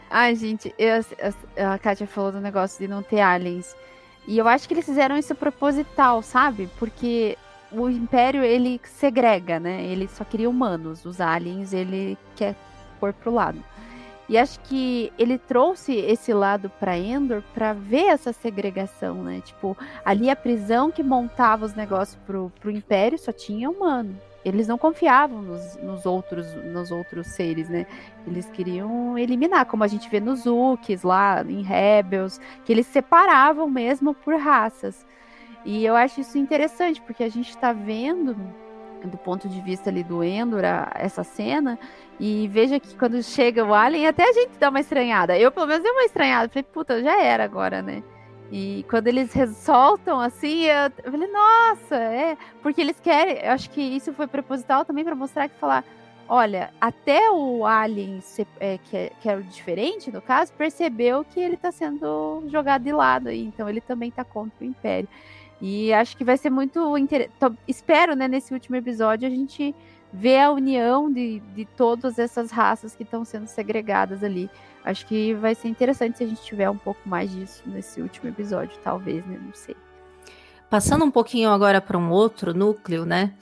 S2: Ai, gente, eu, a Kátia falou do negócio de não ter aliens. E eu acho que eles fizeram isso proposital, sabe? Porque o Império, ele segrega, né? Ele só queria humanos. Os aliens, ele quer pôr pro lado. E acho que ele trouxe esse lado para Endor para ver essa segregação, né? Tipo, ali a prisão que montava os negócios pro, pro Império só tinha humano eles não confiavam nos, nos, outros nos outros seres, né? Eles queriam eliminar, como a gente vê nos Ukes lá em Rebels, que eles separavam mesmo por raças. E eu acho isso interessante, porque a gente está vendo do ponto de vista ali do Endor essa cena e veja que quando chega o Alien, até a gente dá uma estranhada. Eu, pelo menos, dei uma estranhada. Falei, puta, já era agora, né? E quando eles soltam assim, eu, eu falei, nossa, é. Porque eles querem, eu acho que isso foi proposital também para mostrar que falar, olha, até o Alien, é, que, é, que é o diferente no caso, percebeu que ele está sendo jogado de lado aí, então ele também está contra o Império. E acho que vai ser muito interessante. Espero, né, nesse último episódio, a gente ver a união de, de todas essas raças que estão sendo segregadas ali. Acho que vai ser interessante se a gente tiver um pouco mais disso nesse último episódio, talvez, né? Não sei.
S1: Passando um pouquinho agora para um outro núcleo, né?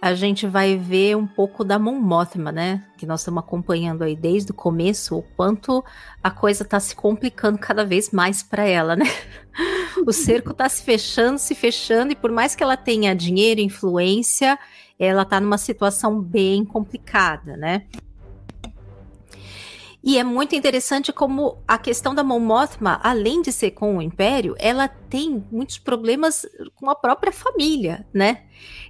S1: A gente vai ver um pouco da Mon Mothma, né? Que nós estamos acompanhando aí desde o começo, o quanto a coisa está se complicando cada vez mais para ela, né? <laughs> o cerco está se fechando, se fechando, e por mais que ela tenha dinheiro, influência, ela está numa situação bem complicada, né? E é muito interessante como a questão da Mon além de ser com o Império, ela tem muitos problemas com a própria família, né?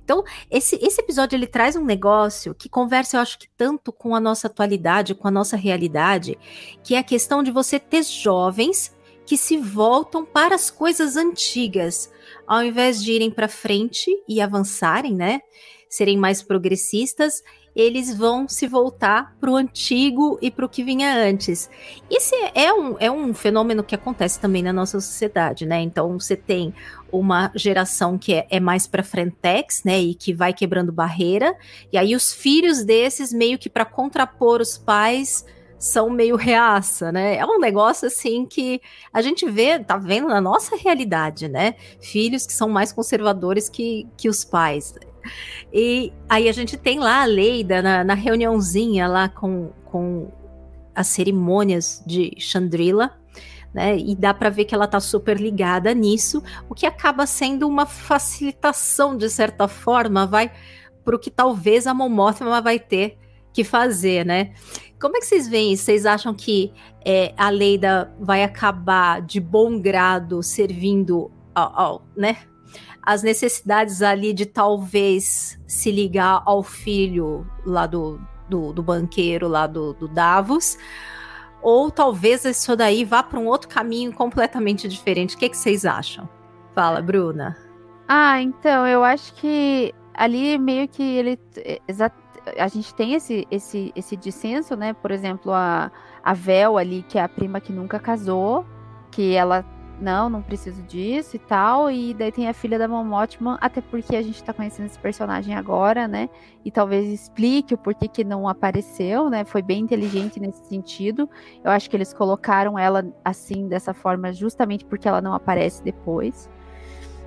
S1: Então, esse, esse episódio ele traz um negócio que conversa, eu acho que tanto com a nossa atualidade, com a nossa realidade, que é a questão de você ter jovens que se voltam para as coisas antigas, ao invés de irem para frente e avançarem, né? Serem mais progressistas eles vão se voltar para o antigo e para o que vinha antes. Esse é um, é um fenômeno que acontece também na nossa sociedade, né? Então você tem uma geração que é, é mais para frentex, né, e que vai quebrando barreira, e aí os filhos desses meio que para contrapor os pais são meio reaça, né? É um negócio assim que a gente vê, tá vendo na nossa realidade, né? Filhos que são mais conservadores que, que os pais. E aí a gente tem lá a Leida na, na reuniãozinha lá com, com as cerimônias de Chandrila, né? E dá para ver que ela tá super ligada nisso, o que acaba sendo uma facilitação de certa forma, vai para o que talvez a Momothma vai ter que fazer, né? Como é que vocês veem isso? Vocês acham que é, a Leida vai acabar de bom grado servindo ao, ao né, as necessidades ali de talvez se ligar ao filho lá do, do, do banqueiro lá do, do Davos, ou talvez isso daí vá para um outro caminho completamente diferente. O que, que vocês acham? Fala, Bruna.
S2: Ah, então, eu acho que ali meio que ele. A gente tem esse, esse, esse dissenso, né? Por exemplo, a, a Vel ali, que é a prima que nunca casou, que ela não, não preciso disso e tal. E daí tem a filha da Mom até porque a gente tá conhecendo esse personagem agora, né? E talvez explique o porquê que não apareceu, né? Foi bem inteligente nesse sentido. Eu acho que eles colocaram ela assim, dessa forma, justamente porque ela não aparece depois.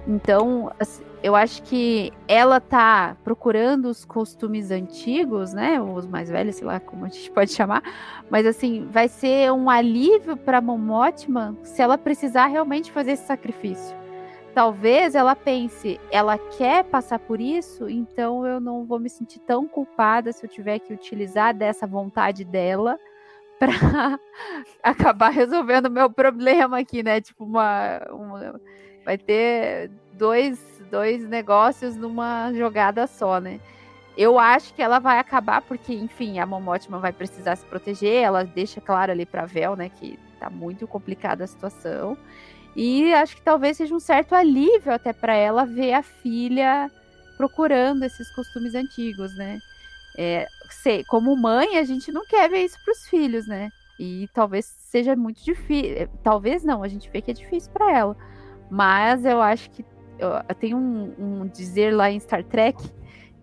S2: Então, assim, eu acho que ela tá procurando os costumes antigos, né? Os mais velhos, sei lá como a gente <laughs> pode chamar. Mas assim, vai ser um alívio para Momotman se ela precisar realmente fazer esse sacrifício. Talvez ela pense, ela quer passar por isso, então eu não vou me sentir tão culpada se eu tiver que utilizar dessa vontade dela <laughs> para <laughs> acabar resolvendo o meu problema aqui, né? Tipo, uma, uma vai ter dois, dois negócios numa jogada só, né? Eu acho que ela vai acabar, porque, enfim, a Momotima vai precisar se proteger, ela deixa claro ali pra Vel, né, que tá muito complicada a situação. E acho que talvez seja um certo alívio até para ela ver a filha procurando esses costumes antigos, né? É, como mãe, a gente não quer ver isso para os filhos, né? E talvez seja muito difícil. Talvez não, a gente vê que é difícil para ela. Mas eu acho que tenho um, um, dizer lá em Star Trek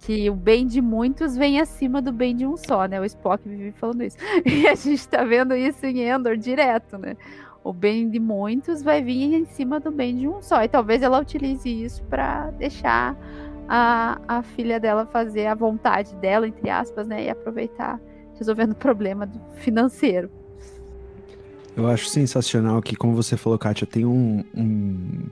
S2: que o bem de muitos vem acima do bem de um só, né? O Spock vive falando isso. <laughs> E a gente tá vendo isso em Endor direto, né? O bem de muitos vai vir em cima do bem de um só. E talvez ela utilize isso para deixar a, a filha dela fazer a vontade dela, entre aspas, né? E aproveitar resolvendo o problema financeiro.
S3: Eu acho sensacional que, como você falou, Kátia, tem um, um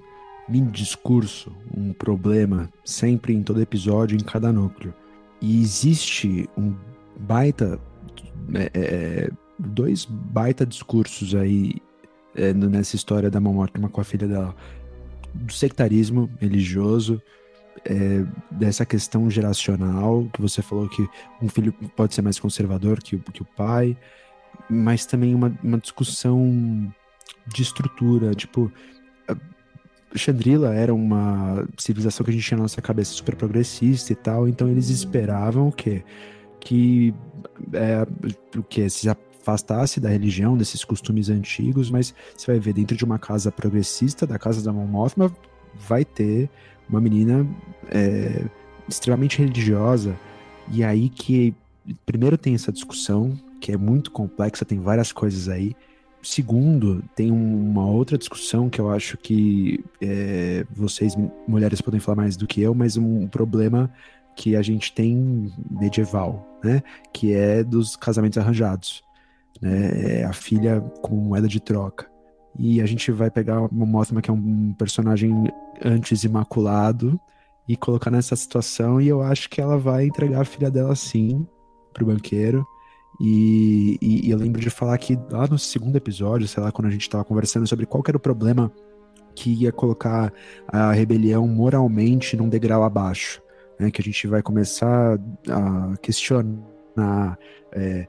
S3: mini discurso, um problema, sempre em todo episódio, em cada núcleo. E existe um baita. É, é, dois baita discursos aí é, nessa história da Momótima com a filha dela. Do sectarismo religioso, é, dessa questão geracional, que você falou que um filho pode ser mais conservador que, que o pai, mas também uma, uma discussão de estrutura, tipo, Chandrila era uma civilização que a gente tinha na nossa cabeça super progressista e tal, então eles esperavam o quê? Que é, o que se afastasse da religião, desses costumes antigos, mas você vai ver dentro de uma casa progressista, da casa da Mon Mothma, vai ter uma menina é, extremamente religiosa, e aí que primeiro tem essa discussão, que é muito complexa, tem várias coisas aí, Segundo, tem uma outra discussão que eu acho que é, vocês, mulheres, podem falar mais do que eu, mas um problema que a gente tem medieval, né? Que é dos casamentos arranjados. Né? É a filha como moeda de troca. E a gente vai pegar uma Mothma, que é um personagem antes imaculado, e colocar nessa situação, e eu acho que ela vai entregar a filha dela sim pro banqueiro. E, e, e, eu lembro de falar que lá no segundo episódio, sei lá, quando a gente tava conversando sobre qual era o problema que ia colocar a rebelião moralmente num degrau abaixo, né? Que a gente vai começar a questionar. É,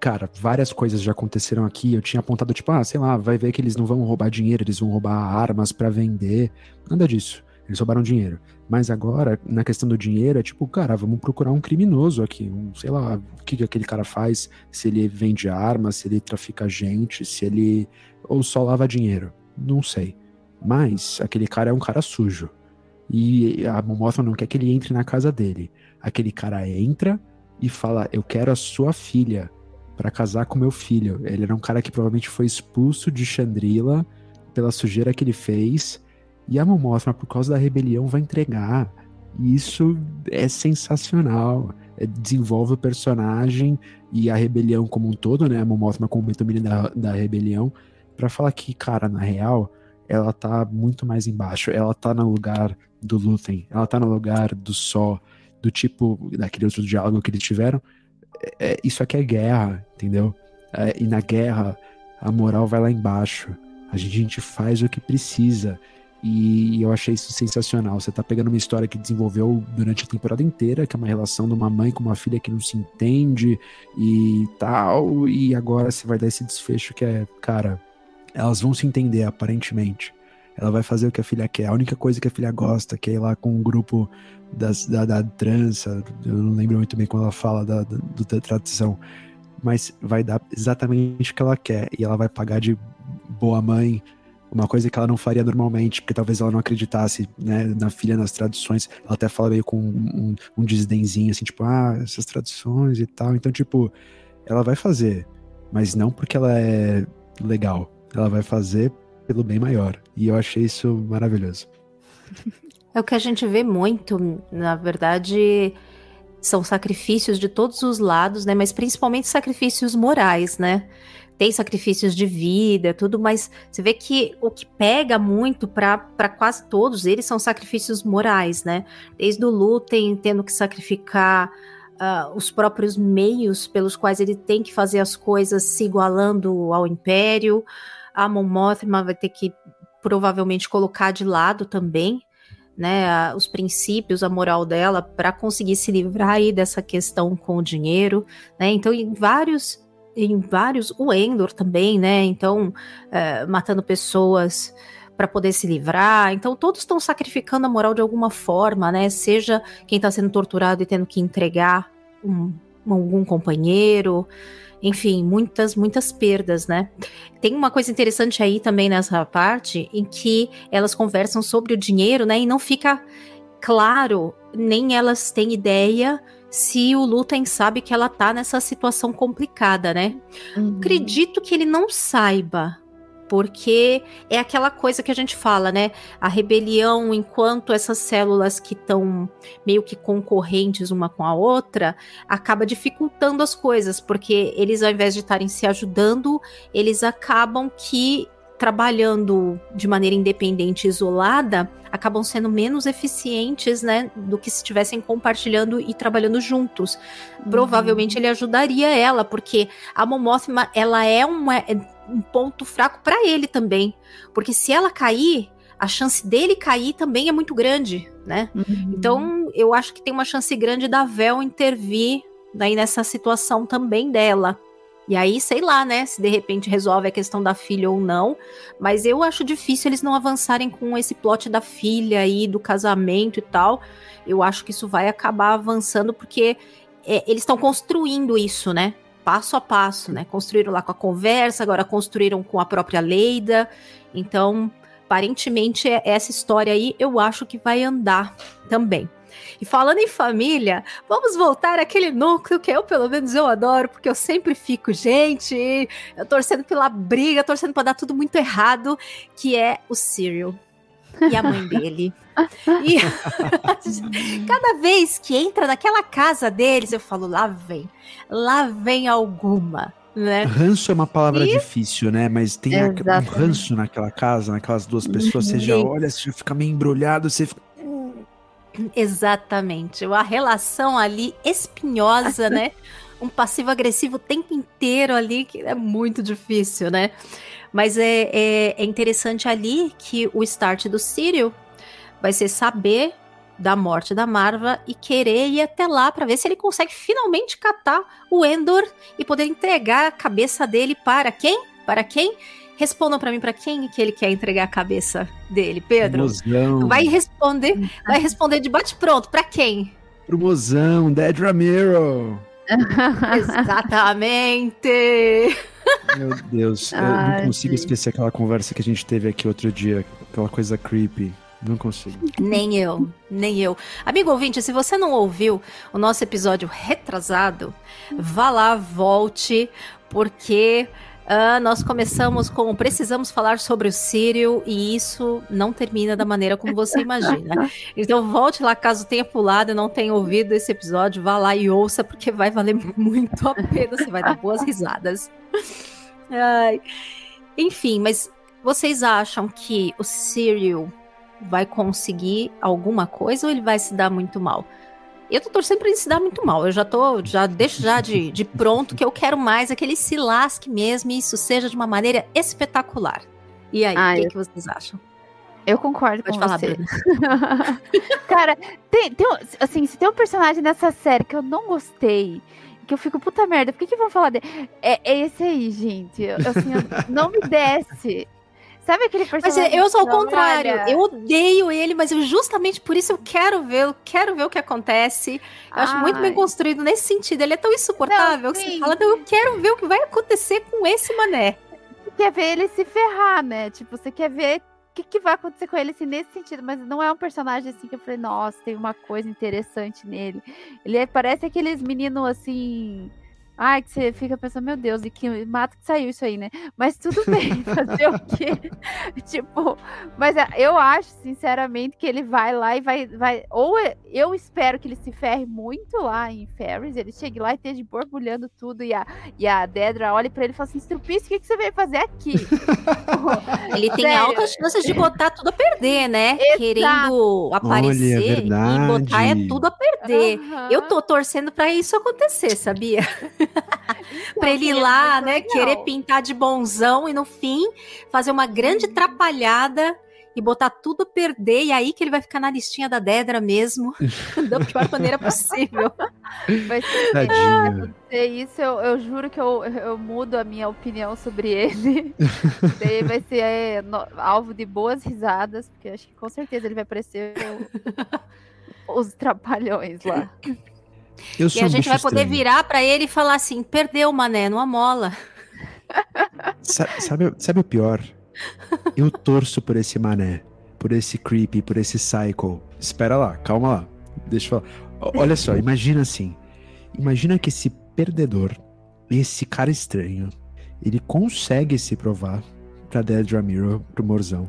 S3: cara, várias coisas já aconteceram aqui. Eu tinha apontado, tipo, ah, sei lá, vai ver que eles não vão roubar dinheiro, eles vão roubar armas para vender. Nada disso. Eles roubaram dinheiro. Mas agora, na questão do dinheiro, é tipo, cara, vamos procurar um criminoso aqui. Um, sei lá, o que, que aquele cara faz, se ele vende armas, se ele trafica gente, se ele. ou só lava dinheiro. Não sei. Mas aquele cara é um cara sujo. E a Momothra não quer que ele entre na casa dele. Aquele cara entra e fala: Eu quero a sua filha para casar com meu filho. Ele era um cara que provavelmente foi expulso de Chandrila pela sujeira que ele fez e a Momothra, por causa da rebelião, vai entregar. E isso é sensacional. É, desenvolve o personagem e a rebelião como um todo, né? A Momothra como mentomilha da, da rebelião, para falar que, cara, na real, ela tá muito mais embaixo. Ela tá no lugar do Luthen, ela tá no lugar do Só, do tipo, daquele outro diálogo que eles tiveram. É, é, isso aqui é guerra, entendeu? É, e na guerra, a moral vai lá embaixo. A gente faz o que precisa. E eu achei isso sensacional. Você tá pegando uma história que desenvolveu durante a temporada inteira, que é uma relação de uma mãe com uma filha que não se entende e tal, e agora você vai dar esse desfecho que é, cara, elas vão se entender aparentemente. Ela vai fazer o que a filha quer. A única coisa que a filha gosta, que é ir lá com um grupo das, da, da trança, eu não lembro muito bem quando ela fala da, da, da tradição, mas vai dar exatamente o que ela quer. E ela vai pagar de boa mãe uma coisa que ela não faria normalmente, porque talvez ela não acreditasse né, na filha, nas tradições. Ela até fala meio com um, um, um desdenzinho, assim, tipo, ah, essas tradições e tal. Então, tipo, ela vai fazer, mas não porque ela é legal. Ela vai fazer pelo bem maior. E eu achei isso maravilhoso. <laughs>
S1: É o que a gente vê muito, na verdade, são sacrifícios de todos os lados, né? Mas principalmente sacrifícios morais, né? Tem sacrifícios de vida, tudo, mas você vê que o que pega muito para quase todos eles são sacrifícios morais, né? Desde o Lutem tendo que sacrificar uh, os próprios meios pelos quais ele tem que fazer as coisas se igualando ao Império, a Mon Mothma vai ter que provavelmente colocar de lado também né, os princípios, a moral dela para conseguir se livrar aí dessa questão com o dinheiro, né? Então, em vários em vários, o Endor também, né? Então, é, matando pessoas para poder se livrar. Então, todos estão sacrificando a moral de alguma forma, né? Seja quem está sendo torturado e tendo que entregar um, algum companheiro. Enfim, muitas, muitas perdas, né? Tem uma coisa interessante aí também nessa parte, em que elas conversam sobre o dinheiro, né? E não fica claro, nem elas têm ideia se o Lutem sabe que ela tá nessa situação complicada, né? Uhum. Acredito que ele não saiba, porque é aquela coisa que a gente fala, né? A rebelião, enquanto essas células que estão meio que concorrentes uma com a outra, acaba dificultando as coisas, porque eles, ao invés de estarem se ajudando, eles acabam que trabalhando de maneira independente e isolada, acabam sendo menos eficientes, né, do que se estivessem compartilhando e trabalhando juntos. Uhum. Provavelmente ele ajudaria ela, porque a Momothma, ela é um, é um ponto fraco para ele também, porque se ela cair, a chance dele cair também é muito grande, né? Uhum. Então, eu acho que tem uma chance grande da Vel intervir daí nessa situação também dela. E aí, sei lá, né, se de repente resolve a questão da filha ou não, mas eu acho difícil eles não avançarem com esse plot da filha aí, do casamento e tal. Eu acho que isso vai acabar avançando porque é, eles estão construindo isso, né? Passo a passo, né? Construíram lá com a conversa, agora construíram com a própria Leida. Então, aparentemente, é, essa história aí eu acho que vai andar também. E falando em família, vamos voltar àquele núcleo que eu, pelo menos, eu adoro, porque eu sempre fico, gente, eu torcendo pela briga, torcendo para dar tudo muito errado, que é o Cyril e a mãe dele. E <laughs> cada vez que entra naquela casa deles, eu falo, lá vem, lá vem alguma. Né?
S3: Ranço é uma palavra e... difícil, né? Mas tem a, um ranço naquela casa, naquelas duas pessoas. Você já olha, você já fica meio embrulhado, você fica.
S1: Exatamente. A relação ali espinhosa, né? Um passivo-agressivo o tempo inteiro ali, que é muito difícil, né? Mas é, é, é interessante ali que o start do Círio vai ser saber da morte da Marva e querer ir até lá para ver se ele consegue finalmente catar o Endor e poder entregar a cabeça dele para quem? Para quem? Respondam para mim para quem que ele quer entregar a cabeça dele, Pedro.
S3: Mozão.
S1: Vai responder, vai responder de bate pronto para quem?
S3: Pro mozão, Dead Ramiro. <laughs>
S1: Exatamente.
S3: Meu Deus, eu não consigo esquecer aquela conversa que a gente teve aqui outro dia, aquela coisa creepy. Não consigo.
S1: Nem eu, nem eu. Amigo ouvinte, se você não ouviu o nosso episódio retrasado, vá lá, volte, porque Uh, nós começamos com precisamos falar sobre o Sírio e isso não termina da maneira como você imagina. <laughs> Então volte lá caso tenha pulado e não tenha ouvido esse episódio, vá lá e ouça porque vai valer muito a pena, você vai dar boas risadas. Ai. Enfim, mas vocês acham que o Sírio vai conseguir alguma coisa ou ele vai se dar muito mal? Eu tô torcendo pra ele se dar muito mal. Eu já tô, já deixo já de, de pronto que eu quero mais aquele se lasque mesmo e isso seja de uma maneira espetacular. E aí, o que, que, vocês acham?
S2: Eu concordo Pode com falar, você. <laughs> Cara, tem, tem, assim, se tem um personagem nessa série que eu não gostei, que eu fico, puta merda, por que, que vão falar dele? É, é esse aí, gente. Eu, assim, eu, não me desce. Sabe aquele personagem?
S1: Mas eu sou o contrário. Olha... Eu odeio ele, mas eu, justamente por isso eu quero ver, eu quero ver o que acontece. Eu Ai. acho muito bem construído nesse sentido. Ele é tão insuportável não, que você fala, não, eu quero ver o que vai acontecer com esse mané.
S2: Você quer ver ele se ferrar, né? Tipo, você quer ver o que, que vai acontecer com ele assim, nesse sentido, mas não é um personagem assim que eu falei, nossa, tem uma coisa interessante nele. Ele é, parece aqueles meninos assim Ai, que você fica pensando, meu Deus, e que mato que saiu isso aí, né? Mas tudo bem, <laughs> fazer o quê? <laughs> tipo, mas é, eu acho, sinceramente, que ele vai lá e vai. vai ou é, eu espero que ele se ferre muito lá em Ferris, ele chegue lá e esteja borbulhando tudo, e a, e a Dedra olhe pra ele e fala assim: Strupício, o que, que você veio fazer aqui? <laughs>
S1: ele tem Sério? altas chances de botar tudo a perder, né? Exato. Querendo aparecer
S3: Olha, é
S1: e botar é tudo a perder. Uhum. Eu tô torcendo para isso acontecer, sabia? <laughs> para ele ir lá, né, legal. querer pintar de bonzão e no fim fazer uma grande uhum. trapalhada e botar tudo a perder, e aí que ele vai ficar na listinha da Dedra mesmo, <laughs> da pior maneira possível.
S2: Vai ser, Tadinha. ser isso, eu, eu, juro que eu, eu mudo a minha opinião sobre ele. <laughs> Daí vai ser é, no, alvo de boas risadas, porque acho que com certeza ele vai parecer o, os trapalhões lá.
S3: Eu
S1: e a gente vai poder
S3: estranho.
S1: virar para ele e falar assim: perdeu, mané, não amola.
S3: Sa sabe, sabe o pior? Eu torço por esse mané. por esse creepy, por esse cycle. Espera lá, calma lá. Deixa eu falar. Olha só, imagina assim. Imagina que esse perdedor, esse cara estranho, ele consegue se provar pra Dead Ramiro, pro Morzão.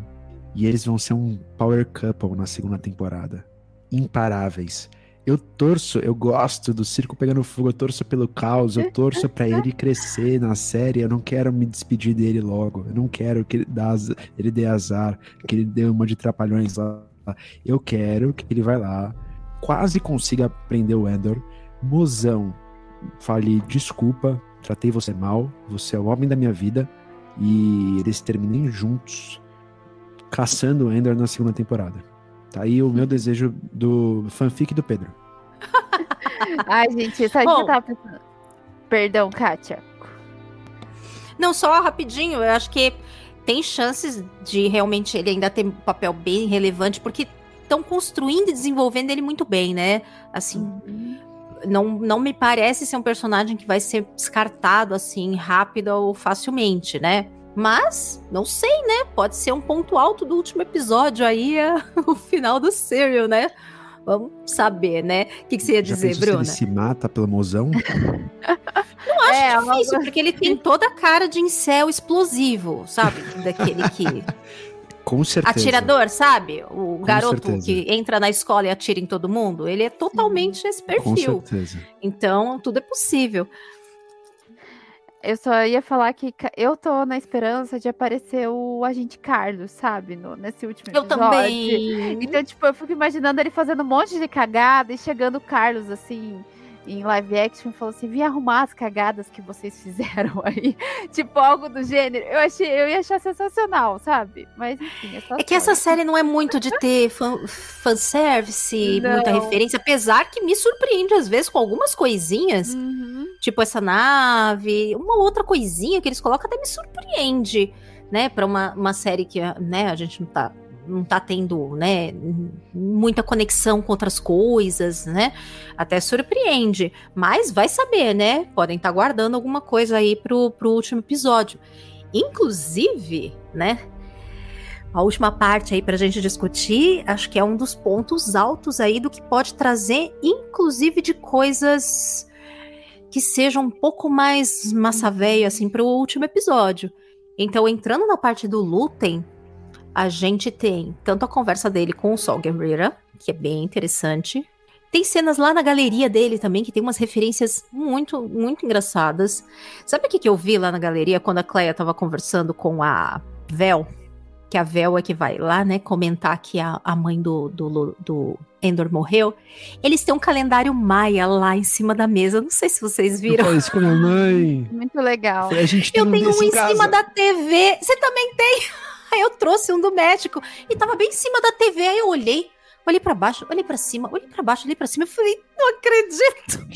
S3: E eles vão ser um power couple na segunda temporada. Imparáveis. Eu torço, eu gosto do circo pegando fogo, eu torço pelo caos, eu torço para ele crescer na série, eu não quero me despedir dele logo, eu não quero que ele, dá, ele dê azar, que ele dê uma de trapalhões lá. Eu quero que ele vai lá, quase consiga prender o Endor, mozão, fale desculpa, tratei você mal, você é o homem da minha vida, e eles terminem juntos, caçando o Endor na segunda temporada. Tá aí o meu desejo do fanfic do Pedro. <laughs>
S2: Ai, gente, que eu tava pensando? Perdão, Kátia.
S1: Não, só rapidinho, eu acho que tem chances de realmente ele ainda ter um papel bem relevante, porque estão construindo e desenvolvendo ele muito bem, né? Assim, uhum. não, não me parece ser um personagem que vai ser descartado assim rápido ou facilmente, né? Mas, não sei, né? Pode ser um ponto alto do último episódio aí, é <laughs> o final do serial, né? Vamos saber, né? O que, que você ia dizer, Bruna?
S3: Se ele se mata pelo mozão? <laughs>
S1: Não acho é, difícil, porque ele tem toda a cara de incel explosivo, sabe? Daquele que. <laughs>
S3: Com certeza.
S1: Atirador, sabe? O Com garoto certeza. que entra na escola e atira em todo mundo. Ele é totalmente esse perfil. Com certeza. Então, tudo é possível.
S2: Eu só ia falar que eu tô na esperança de aparecer o agente Carlos, sabe? No, nesse último episódio.
S1: Eu também.
S2: Então, tipo, eu fico imaginando ele fazendo um monte de cagada e chegando o Carlos, assim, em live action, falou assim: vim arrumar as cagadas que vocês fizeram <laughs> aí. tipo, algo do gênero. Eu, achei, eu ia achar sensacional, sabe? Mas, enfim, é só.
S1: É que essa série não é muito de ter fan, fanservice, não. muita referência, apesar que me surpreende às vezes com algumas coisinhas. Uhum Tipo essa nave, uma outra coisinha que eles colocam até me surpreende, né? Para uma, uma série que né, a gente não tá, não tá tendo, né, muita conexão com outras coisas, né? Até surpreende. Mas vai saber, né? Podem estar tá guardando alguma coisa aí pro, pro último episódio. Inclusive, né? A última parte aí para a gente discutir, acho que é um dos pontos altos aí do que pode trazer, inclusive de coisas que seja um pouco mais massa velha, assim, pro último episódio. Então, entrando na parte do Lutem, a gente tem tanto a conversa dele com o Sol Guerrera, que é bem interessante. Tem cenas lá na galeria dele também, que tem umas referências muito, muito engraçadas. Sabe o que, que eu vi lá na galeria quando a Cleia tava conversando com a Vel? Que a Vel é que vai lá, né, comentar que a, a mãe do, do, do Endor morreu, eles têm um calendário maia lá em cima da mesa. Não sei se vocês viram.
S3: Eu isso com minha mãe. <laughs>
S2: Muito legal.
S3: A gente tem
S1: eu
S3: um
S1: tenho um em
S3: casa.
S1: cima da TV. Você também tem? Aí <laughs> eu trouxe um do médico e tava bem em cima da TV. Aí eu olhei, olhei para baixo, olhei para cima, olhei para baixo, olhei para cima. Eu falei, não acredito.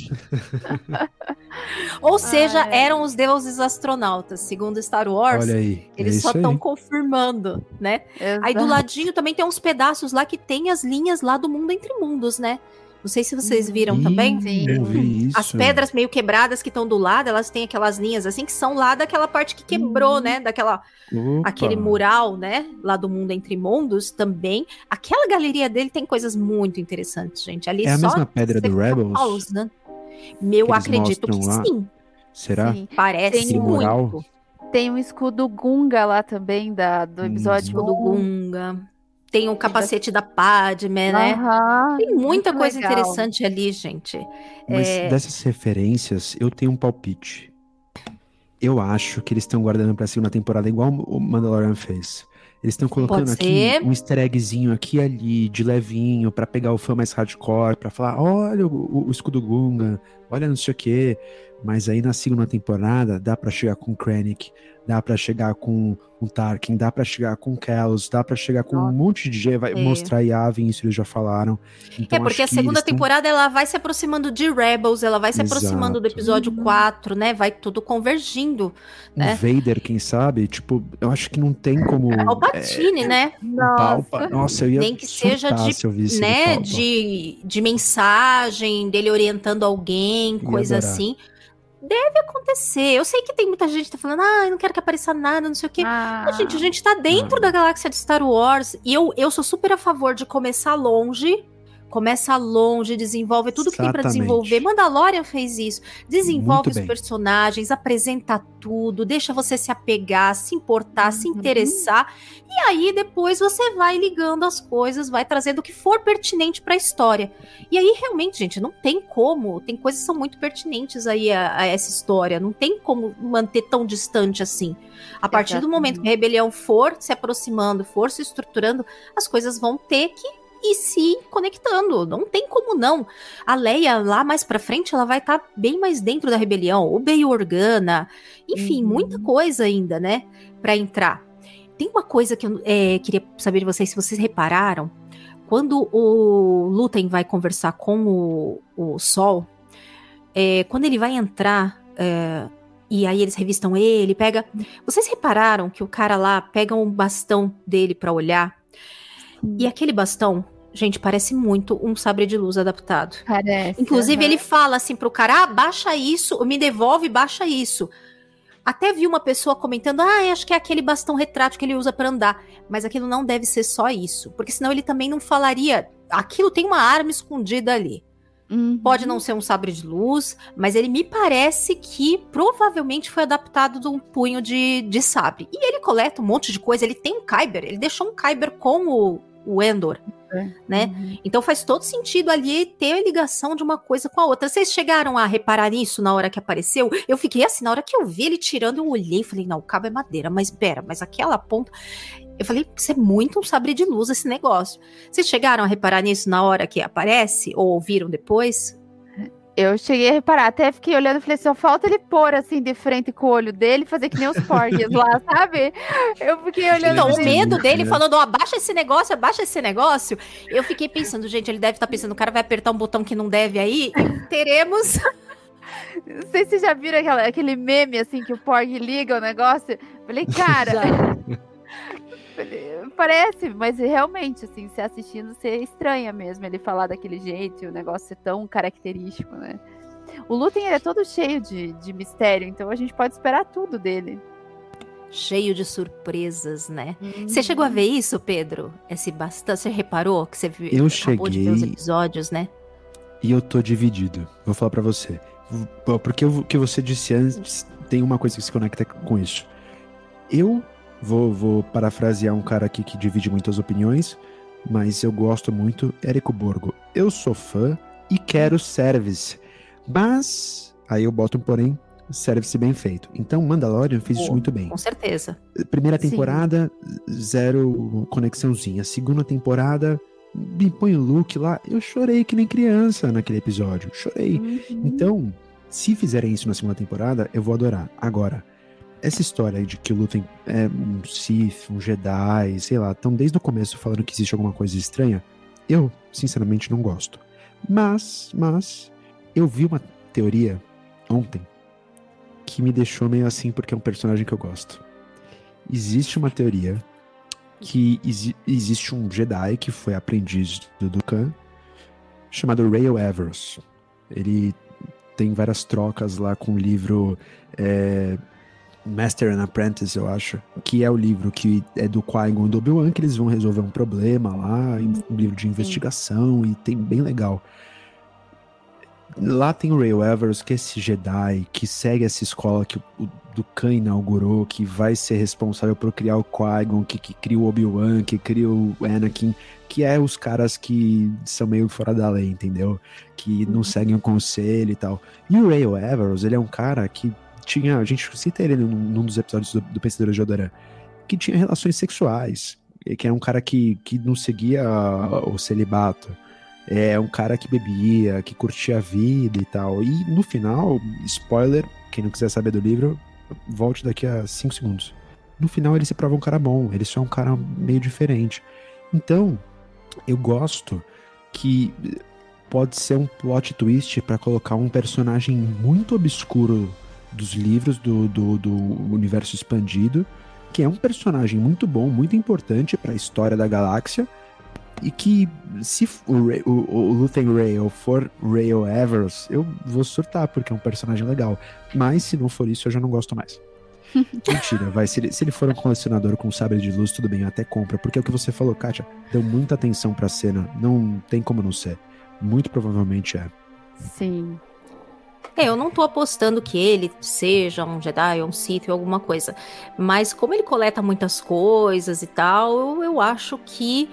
S1: <laughs> Ou seja, Ai. eram os deuses astronautas, segundo Star Wars.
S3: Olha aí.
S1: Eles
S3: é
S1: só estão confirmando, né? Exato. Aí do ladinho também tem uns pedaços lá que tem as linhas lá do mundo entre mundos, né? Não sei se vocês viram
S3: Ih,
S1: também.
S3: Eu vi isso.
S1: As pedras meio quebradas que estão do lado, elas têm aquelas linhas assim que são lá daquela parte que quebrou, né? Daquela
S3: Opa.
S1: aquele mural, né? Lá do mundo entre mundos também. Aquela galeria dele tem coisas muito interessantes, gente. Ali
S3: é a
S1: só
S3: mesma pedra do Rebels.
S1: Pausa. Meu, acredito que
S3: lá.
S1: sim.
S3: Será?
S2: Sim.
S1: Parece
S2: Tem
S1: muito.
S3: mural?
S2: Tem um escudo Gunga lá também, da, do episódio
S1: Escudo Gunga. Tem o capacete da Padme, né?
S2: Aham,
S1: Tem muita coisa
S2: legal.
S1: interessante ali, gente.
S3: Mas
S1: É,
S3: dessas referências, eu tenho um palpite. Eu acho que eles estão guardando pra segunda temporada, igual o Mandalorian fez. Eles estão colocando aqui um easter eggzinho aqui e ali, de levinho, pra pegar o fã mais hardcore, pra falar, olha o, o- o escudo Gunga, olha não sei o quê. Mas aí na segunda temporada dá pra chegar com o Krennic, dá pra chegar com o Tarkin, dá pra chegar com o Kellos, dá pra chegar com um monte de gente, vai
S1: É.
S3: mostrar Yavin, isso eles já falaram. Então,
S1: é porque a segunda temporada ela vai se aproximando de Rebels, ela vai se aproximando do
S3: Exato.
S1: episódio 4, né? Vai tudo convergindo,
S3: O
S1: né?
S3: Vader, quem sabe? Tipo, eu acho que não tem como.
S1: É o Patine, né?
S3: o Palpa- Nossa, eu ia
S1: Nem que seja de,
S3: se eu visse
S1: né, de, de mensagem, dele orientando alguém, coisa
S3: adorar.
S1: assim. Deve acontecer. Eu sei que tem muita gente que tá falando, ah, eu não quero que apareça nada, não sei o quê.
S2: Ah.
S1: Mas, gente, a gente tá dentro da galáxia de Star Wars. E eu, eu sou super a favor de começar longe. Começa longe, desenvolve tudo que tem pra
S3: Exatamente.
S1: desenvolver. Mandalorian fez isso. Desenvolve
S3: Muito
S1: os
S3: bem.
S1: personagens, apresenta tudo, deixa você se apegar, se importar, se
S2: Uhum.
S1: interessar. E aí depois você vai ligando as coisas, vai trazendo o que for pertinente pra história. E aí, realmente, gente, não tem como. Tem coisas que são muito pertinentes aí a, a essa história. Não tem como manter tão distante assim. A partir do momento que a rebelião for se aproximando, for se estruturando, as coisas vão ter que ir se conectando. Não tem como não. A Leia, lá mais pra frente, ela vai estar bem mais dentro da rebelião. O Bail Organa. Enfim, muita coisa ainda, né? Pra entrar. Tem uma coisa que eu é, queria saber de vocês, se vocês repararam. Quando o Lutem vai conversar com o, o Sol, é, quando ele vai entrar, é, e aí eles revistam ele, pega. Vocês repararam que o cara lá pega um bastão dele pra olhar? E aquele bastão, gente, parece muito um sabre de luz adaptado.
S2: Parece.
S1: Inclusive,
S2: aham.
S1: ele fala assim pro cara: ah, baixa isso, me devolve, baixa isso. Até vi uma pessoa comentando: ah, acho que é aquele bastão retrátil que ele usa pra andar. Mas aquilo não deve ser só isso. Porque senão ele também não falaria. Aquilo tem uma arma escondida ali.
S2: Uhum.
S1: Pode não ser um sabre de luz, mas ele me parece que provavelmente foi adaptado de um punho de, de sabre. E ele coleta um monte de coisa. Ele tem um Kyber, ele deixou um Kyber com o, o Endor, né? Então faz todo sentido ali ter a ligação de uma coisa com a outra. Vocês chegaram a reparar nisso na hora que apareceu? Eu fiquei assim, na hora que eu vi ele tirando, eu olhei e falei, não, o cabo é madeira, mas pera, mas aquela ponta. Eu falei, isso é muito um sabre de luz esse negócio. Vocês chegaram a reparar nisso na hora que aparece? Ou ouviram depois?
S2: Eu cheguei a reparar, até fiquei olhando e falei, só falta ele pôr assim de frente com o olho dele e fazer que nem os porgues lá, <laughs> sabe? Eu fiquei olhando
S1: Então, o
S2: assim,
S1: medo dele
S3: né?
S1: falando, abaixa esse negócio, abaixa esse negócio. Eu fiquei pensando, gente, ele deve estar pensando, o cara vai apertar um botão que não deve aí. e Teremos.
S2: Não sei se vocês já viram aquela- aquele meme assim que o Porg liga o negócio. Falei, cara. <laughs> Parece, mas realmente, assim, você assistindo, você estranha mesmo ele falar daquele jeito o negócio ser tão característico, né? O Lutem é todo cheio de, de mistério, então a gente pode esperar tudo dele.
S1: Cheio de surpresas, né?
S2: Uhum.
S1: Você chegou a ver isso, Pedro? Esse bastante. Você reparou que você viu,
S3: Eu
S1: acabou de ver os
S3: cheguei-
S1: episódios, né?
S3: E eu tô dividido. Vou falar pra você. Porque o que você disse antes tem uma coisa que se conecta com isso. Eu vou, vou parafrasear um cara aqui que divide muitas opiniões, mas eu gosto muito. Érico Borgo. Eu sou fã e quero service. Mas, aí eu boto um porém, service bem feito. Então, Mandalorian fez isso muito bem.
S1: Com certeza.
S3: Primeira
S1: Sim.
S3: temporada, zero conexãozinha. Segunda temporada, me põe o Luke lá. Eu chorei que nem criança naquele episódio. Chorei.
S2: Uhum.
S3: Então, se fizerem isso na segunda temporada, eu vou adorar. Agora, essa história aí de que o Luke é um Sith, um Jedi, sei lá, estão desde o começo falando que existe alguma coisa estranha, eu, sinceramente, não gosto. Mas, mas, eu vi uma teoria ontem que me deixou meio assim porque é um personagem que eu gosto. Existe uma teoria que exi- existe um Jedi que foi aprendiz do Dukan chamado Rael Everos. Ele tem várias trocas lá com o livro é, Master and Apprentice, eu acho, que é o livro que é do Qui-Gon do Obi-Wan, que eles vão resolver um problema lá, um livro de investigação, e tem bem legal. Lá tem o Ray Evers, que é esse Jedi que segue essa escola que o, o Dukan inaugurou, que vai ser responsável por criar o Qui-Gon, que, que cria o Obi-Wan, que cria o Anakin, que é os caras que são meio fora da lei, entendeu? Que não seguem o conselho e tal. E o Ray Evers, ele é um cara que tinha, a gente cita ele num, num dos episódios do, do Pensador de Odoran, que tinha relações sexuais, que é um cara que, que não seguia o celibato. É um cara que bebia, que curtia a vida e tal. E no final, spoiler, quem não quiser saber do livro, volte daqui a 5 segundos. No final ele se prova um cara bom, ele só é um cara meio diferente. Então, eu gosto que pode ser um plot twist para colocar um personagem muito obscuro dos livros do, do, do universo expandido, que é um personagem muito bom, muito importante para a história da galáxia, e que se o, Ray, o, o Luthen Rail for Rail Evers, eu vou surtar, porque é um personagem legal. Mas se não for isso, eu já não gosto mais. <laughs> Mentira, vai. Se ele, se ele for um colecionador com sabre de luz, tudo bem, até compra. Porque é o que você falou, Kátia, deu muita atenção pra cena. Não tem como não ser. Muito provavelmente é.
S2: Sim.
S1: É, eu não tô apostando que ele seja um Jedi ou um Sith ou alguma coisa. Mas como ele coleta muitas coisas e tal, eu, eu acho que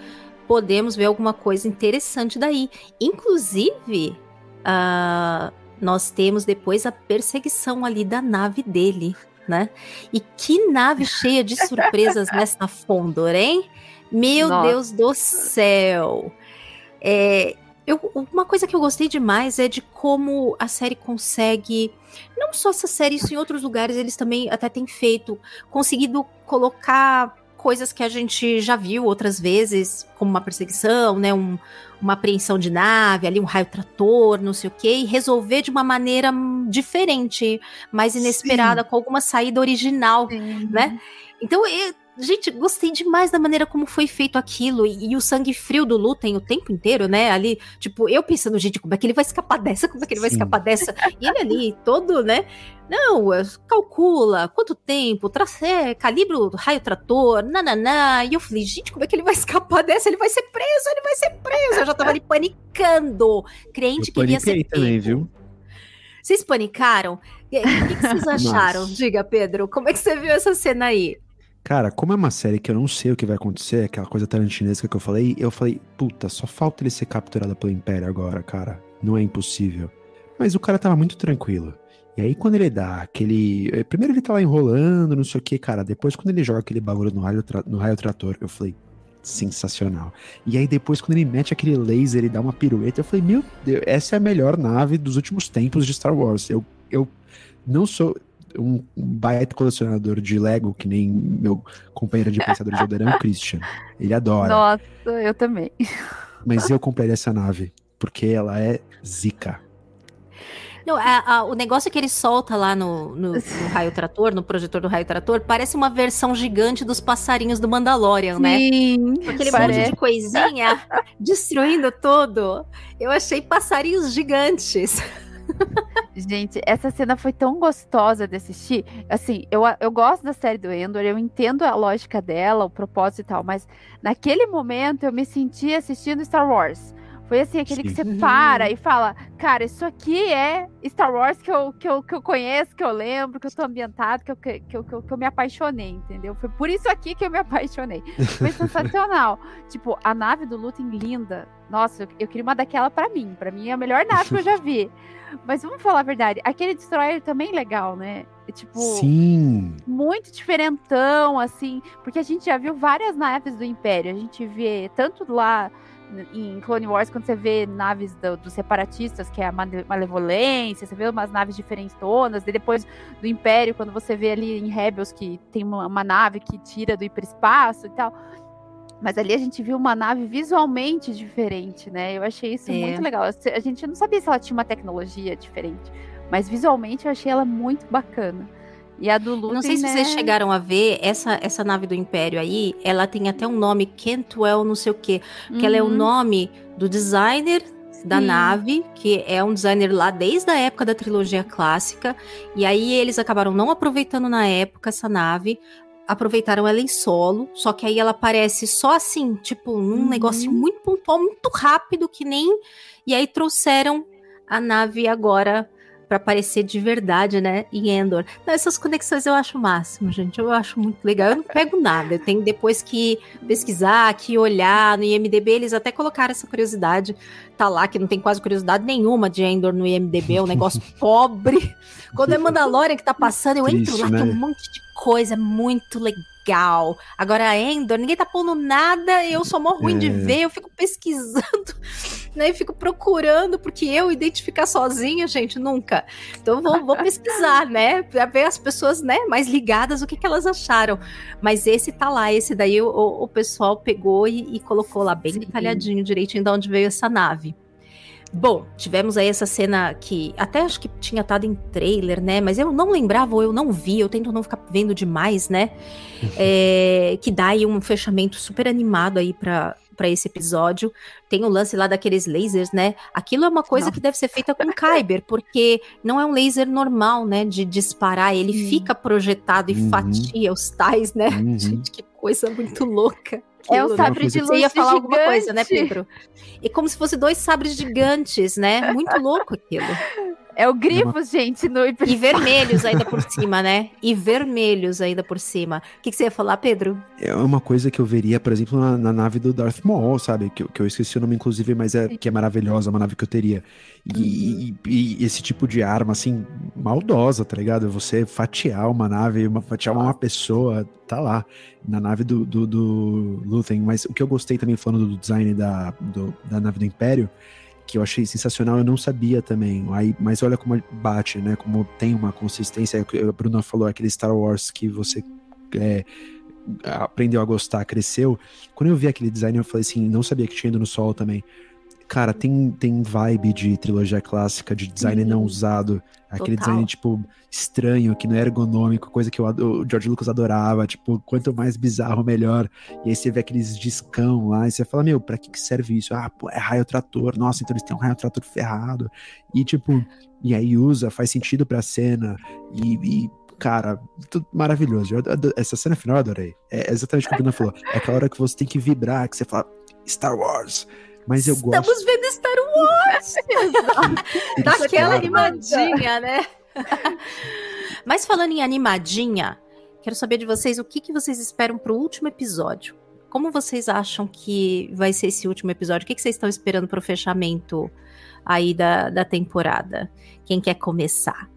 S1: podemos ver alguma coisa interessante daí. Inclusive, uh, nós temos depois a perseguição ali da nave dele, né? E que nave cheia de surpresas <laughs> nessa Fondor, hein? Meu Nossa. Deus do céu! É, eu, uma coisa que eu gostei demais é de como a série consegue. Não só essa série, isso em outros lugares eles também até têm feito, conseguido colocar coisas que a gente já viu outras vezes, como uma perseguição, né? Um, uma apreensão de nave, ali um raio trator, não sei o quê, e resolver de uma maneira diferente, mais inesperada, Sim. com alguma saída original, Sim. né? Então, eu, Gente, gostei demais da maneira como foi feito aquilo. E, e, o sangue frio do Lutem o tempo inteiro, né? Ali, tipo, eu pensando, gente, como é que ele vai escapar <laughs> dessa? Como é que ele vai Sim. escapar dessa? E ele ali, todo, né? Não, calcula quanto tempo, trace, é, calibre o raio trator, nananá. E eu falei, gente, como é que ele vai <laughs> escapar dessa? Ele vai ser preso, ele vai ser preso. Eu já tava ali panicando. Crente eu queria ser
S3: também, viu?
S1: Vocês panicaram? O que, que, que vocês <laughs> acharam? Diga, Pedro, como é que você viu essa cena aí?
S3: Cara, como é uma série que eu não sei o que vai acontecer, aquela coisa tarantinesca que eu falei, eu falei, puta, só falta ele ser capturado pelo Império agora, cara. Não é impossível. Mas o cara tava muito tranquilo. E aí, quando ele dá aquele. Eh, primeiro ele tá lá enrolando, não sei o que, cara. Depois, quando ele joga aquele bagulho no raio, tra... no raio trator, eu falei, sensacional. E aí, depois, quando ele mete aquele laser, ele dá uma pirueta, eu falei, meu Deus, essa é a melhor nave dos últimos tempos de Star Wars. Eu, eu não sou um, baita colecionador de Lego, que nem meu companheiro de pensador de Alderan, o Christian. Ele adora.
S2: Nossa, eu também.
S3: Mas eu compraria essa nave, porque ela é zica.
S1: Não, a, a, o negócio que ele solta lá no, no, no, raio trator, no projetor do raio trator, parece uma versão gigante dos passarinhos do Mandalorian, né?
S2: Sim,
S1: né? Aquele parece. monte de coisinha <laughs> destruindo tudo. Eu achei passarinhos gigantes.
S2: Gente, essa cena foi tão gostosa de assistir. Assim, eu, eu gosto da série do Endor, eu entendo a lógica dela, o propósito e tal, mas naquele momento eu me senti assistindo Star Wars. Foi assim, aquele Sim. que você para e fala, cara, isso aqui é Star Wars que eu, que eu, que eu conheço, que eu lembro, que eu tô ambientado, que eu, que, que, eu, que eu me apaixonei, entendeu? Foi por isso aqui que eu me apaixonei. Foi <laughs> sensacional. tipo, a nave do Lutem linda. Nossa, eu, eu queria uma daquela para mim. para mim é a melhor nave que eu já vi. <laughs> Mas vamos falar a verdade, aquele Destroyer também é legal, né? É, tipo,
S3: Sim.
S2: muito diferentão, assim, porque a gente já viu várias naves do Império. A gente vê tanto lá em Clone Wars, quando você vê naves do, dos separatistas, que é a malevolência, você vê umas naves diferentonas, e depois do Império, quando você vê ali em Rebels que tem uma, uma nave que tira do hiperespaço e tal. Mas ali a gente viu uma nave visualmente diferente, né? Eu achei isso é. muito legal. A gente não sabia se ela tinha uma tecnologia diferente, mas visualmente eu achei ela muito bacana. E a do Lutem,
S1: Não sei se
S2: né?
S1: vocês chegaram a ver, essa, essa nave do Império aí, ela tem até um nome, Kentwell não sei o quê, que uhum. ela é o uhum. nome do designer da Sim. nave, que é um designer lá desde a época da trilogia clássica, e aí eles acabaram não aproveitando na época essa nave, aproveitaram ela em solo, só que aí ela aparece só assim, tipo, num uhum. negócio muito pontual, muito rápido, que nem. E aí trouxeram a nave agora para aparecer de verdade, né, em Endor. Então, essas conexões eu acho o máximo, gente. Eu acho muito legal. Eu não pego nada. Eu tenho depois que pesquisar, que olhar no IMDB. Eles até colocaram essa curiosidade. Tá lá que não tem quase curiosidade nenhuma de Endor no IMDB. É um negócio <laughs> pobre. Quando é Mandalorian que tá passando, eu entro Triste, lá, né? tem um monte de coisa muito legal. Agora a Endor, ninguém tá pondo nada, eu sou mó ruim é. de ver, eu fico pesquisando, <laughs> né? Eu fico procurando, porque eu identificar sozinha, gente, nunca. Então eu vou, vou pesquisar, né? Pra ver as pessoas, né, mais ligadas, o que, que elas acharam. Mas esse tá lá, esse daí o, o pessoal pegou e, e colocou lá bem Sim. detalhadinho, direitinho de onde veio essa nave. Bom, tivemos aí essa cena que até acho que tinha estado em trailer, né? Mas eu não lembrava ou eu não vi, eu tento não ficar vendo demais, né? é, que dá aí um fechamento super animado aí pra, para esse episódio. Tem o lance lá daqueles lasers, né? Aquilo é uma coisa Nossa. que deve ser feita com Kyber, porque não é um laser normal, né? De disparar, ele fica projetado e uhum. fatia os tais, né? Uhum. <laughs> Gente, que coisa muito louca.
S2: É o sabre de luz Você
S1: ia falar
S2: gigante.
S1: alguma coisa, né, Pedro? E como se fosse dois sabres gigantes, né? Muito louco aquilo. <laughs>
S2: É o Grifos, gente, no
S1: E vermelhos ainda por <laughs> cima, né? E vermelhos ainda por cima. O que, que, você ia falar, Pedro?
S3: É uma coisa que eu veria, por exemplo, na, na nave do Darth Maul, sabe? Que, que, eu esqueci o nome, inclusive, mas é que é maravilhosa, uma nave que eu teria. E, uhum. e, e, esse tipo de arma, assim, maldosa, tá ligado? Você fatiar uma nave, uma, fatiar uma pessoa, tá lá, na nave do, do, do Luthen. Mas o que eu gostei também, falando do design da, do, da nave do Império, que eu achei sensacional, eu não sabia também. Aí, mas olha como bate, né? Como tem uma consistência. A Bruna falou aquele Star Wars que você é, aprendeu a gostar, cresceu. Quando eu vi aquele design, eu falei assim, não sabia que tinha ido no sol também. Cara, tem, tem vibe de trilogia clássica, de design não usado. Aquele Total. design, tipo, estranho, que não é ergonômico, coisa que o, o George Lucas adorava. Tipo, quanto mais bizarro, melhor. E aí você vê aqueles discão lá, e você fala, meu, pra que, que serve isso? Ah, pô, é raio trator. Nossa, então eles têm um raio trator ferrado. E, tipo, e aí usa, faz sentido pra cena. E, e cara, tudo maravilhoso. Essa cena final eu adorei. É exatamente o que a Bruna falou. É aquela hora que você tem que vibrar, que você fala, Star Wars. Mas eu
S1: Estamos
S3: gosto.
S1: vendo Star Wars! <laughs> Daquela animadinha, né? <laughs> Mas falando em animadinha, quero saber de vocês o que, que vocês esperam pro último episódio. Como vocês acham que vai ser esse último episódio? O que, que vocês estão esperando pro fechamento aí da, da temporada? Quem quer começar?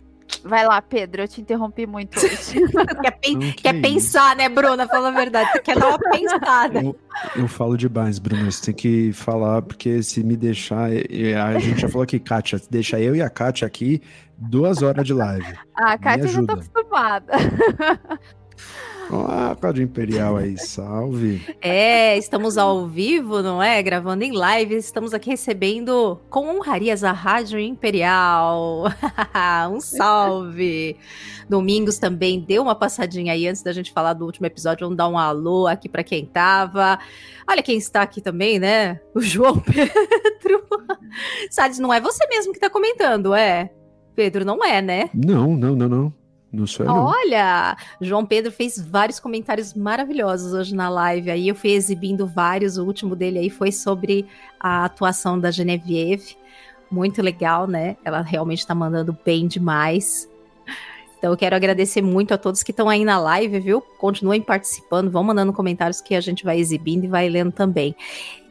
S2: Vai lá, Pedro, eu te interrompi muito hoje. <laughs>
S1: quer, pen quer pensar, né, Bruna? Fala a verdade, você quer dar uma pensada.
S3: Eu, eu falo demais, Bruna, você tem que falar, porque se me deixar. A gente já falou aqui, Kátia, deixa eu e a Kátia aqui duas horas de live.
S2: Ah, a Kátia já tá acostumada. <laughs>
S3: Olá, Rádio Imperial aí, salve.
S1: É, estamos ao vivo, não é? Gravando em live, estamos aqui recebendo com honrarias a Rádio Imperial. <laughs> um salve. Domingos também deu uma passadinha aí antes da gente falar do último episódio, vamos dar um alô aqui para quem tava. Olha quem está aqui também, né? O João <laughs> Pedro. Salles, não é você mesmo que tá comentando, é? Pedro, não é, né?
S3: Não, não, não, não.
S1: Olha, João Pedro fez vários comentários maravilhosos hoje na live. Aí eu fui exibindo vários. O último dele aí foi sobre a atuação da Genevieve. Muito legal, né? Ela realmente está mandando bem demais. Então eu quero agradecer muito a todos que estão aí na live, viu? Continuem participando, vão mandando comentários que a gente vai exibindo e vai lendo também.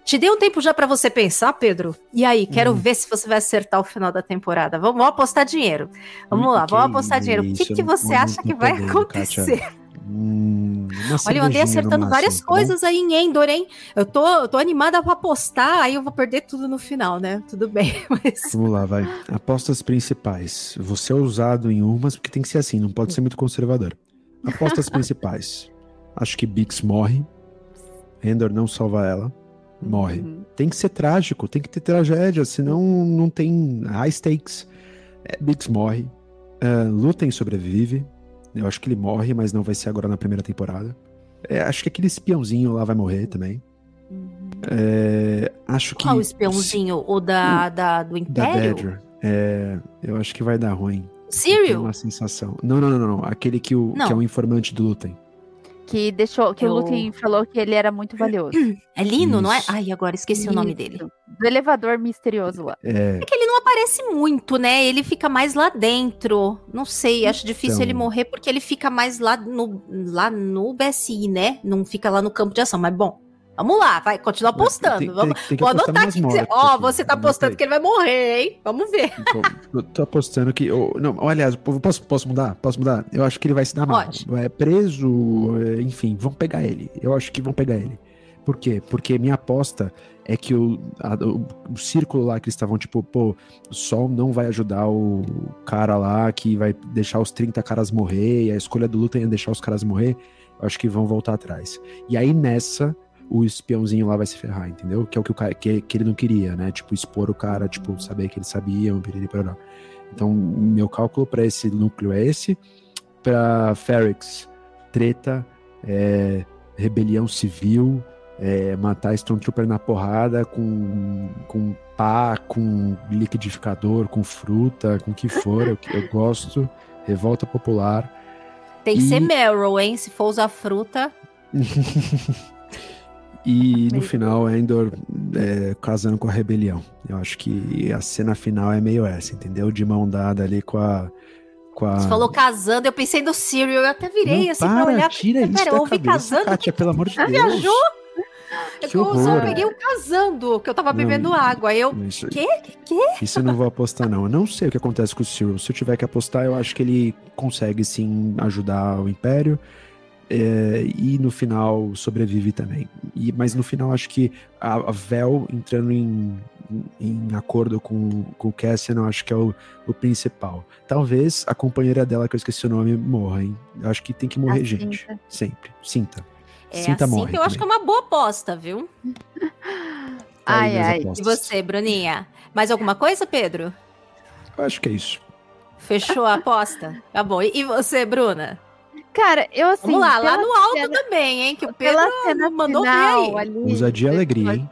S1: Te dei um tempo já para você pensar, Pedro? E aí, quero hum. ver se você vai acertar o final da temporada. Vamos, vamos apostar dinheiro. Vamos lá, vamos apostar dinheiro. O que, que você acha que vai acontecer? Hum, Olha, eu andei acertando várias tá coisas aí em Endor, hein? Eu tô, eu tô animada pra apostar, aí eu vou perder tudo no final, né? Tudo bem. <laughs> Mas...
S3: Vamos lá, vai. Apostas principais. Você é usado em umas, porque tem que ser assim, não pode ser muito conservador. Apostas <laughs> principais. Acho que Bix morre. Endor não salva ela morre. Uhum. Tem que ser trágico, tem que ter tragédia, senão não tem high stakes. É, Biggs morre. Uh, Lutem sobrevive. Eu acho que ele morre, mas não vai ser agora na primeira temporada. É, acho que aquele espiãozinho lá vai morrer também. Uhum. É, acho que.
S1: Qual espiãozinho? O da, da, do Império? Da.
S3: É, eu acho que vai dar ruim.
S1: Sério?
S3: Uma sensação. Não, não, não, não. Aquele que, o, não. que é o informante do Lutem.
S2: Que deixou, que eu... o Lutin falou que ele era muito valioso.
S1: É Lino, Isso. não é? Ai, agora esqueci Isso. o nome dele.
S2: Do elevador misterioso lá.
S1: É... é... que ele não aparece muito, né? Ele fica mais lá dentro. Não sei, acho difícil então... ele morrer porque ele fica mais lá no, lá no BSI, né? Não fica lá no campo de ação. Mas bom, Vamos lá, vai, continua apostando. Tem, Vamos, tem, tem vou anotar aqui. Ó, oh, você tá apostando que ele vai morrer, hein? Vamos ver.
S3: Tô, tô apostando que. Oh, não, aliás, posso, posso mudar? Posso mudar? Eu acho que ele vai se dar mal. É preso, é, enfim, vão pegar ele. Eu acho que vão pegar ele. Por quê? Porque minha aposta é que o, a, o, o, círculo lá que eles estavam, tipo, pô, o sol não vai ajudar o cara lá que vai deixar os 30 caras morrer, e a escolha do Luta é deixar os caras morrer. Eu acho que vão voltar atrás. E aí nessa o espiãozinho lá vai se ferrar, entendeu? Que é o que, o cara, que, que ele não queria, né? Tipo, expor o cara, tipo, saber que ele sabia, um piriri parará. Então, meu cálculo para esse núcleo é esse. Para Ferrix, treta, é, rebelião civil, é, matar Stormtrooper na porrada com, com pá, com liquidificador, com fruta, com o que for. eu, eu gosto. Revolta popular.
S1: Tem que e... ser Meryl, hein? Se for usar fruta. <laughs>
S3: e no final, Endor é, casando com a rebelião. Eu acho que a cena final é meio essa, entendeu? De mão dada ali com a. Com a...
S1: Você falou casando, eu pensei no Serial, eu até virei Não, assim para, pra olhar.
S3: Tira isso Pera, eu ouvi casando. Kátia, pelo amor de Deus. viajou?
S1: Que eu só peguei o casando, que eu tava bebendo não, água. Eu. Isso, quê? Quê?
S3: Isso eu não vou apostar, não. Eu não sei o que acontece com o Cyril. Se eu tiver que apostar, eu acho que ele consegue sim ajudar o Império. É, e no final sobrevive também. E, mas no final acho que a, a Vel entrando em, em acordo com, com o Cassian, eu acho que é o, o principal. Talvez a companheira dela, que eu esqueci o nome, morra, hein? Eu acho que tem que morrer a gente. Cinta. Sempre. Sinta.
S1: É Sinta assim morre que eu também. acho que é uma boa aposta, viu? <laughs>
S2: ai, ai.
S1: E você, Bruninha? Mais alguma coisa, Pedro?
S3: Eu acho que é isso.
S1: Fechou a aposta? Tá bom. E você, Bruna?
S2: Cara, eu assim.
S1: Vamos lá, lá no alto cena, também, hein? Que o Pedro cena mandou final, ver aí.
S3: Ousadia e alegria, hein?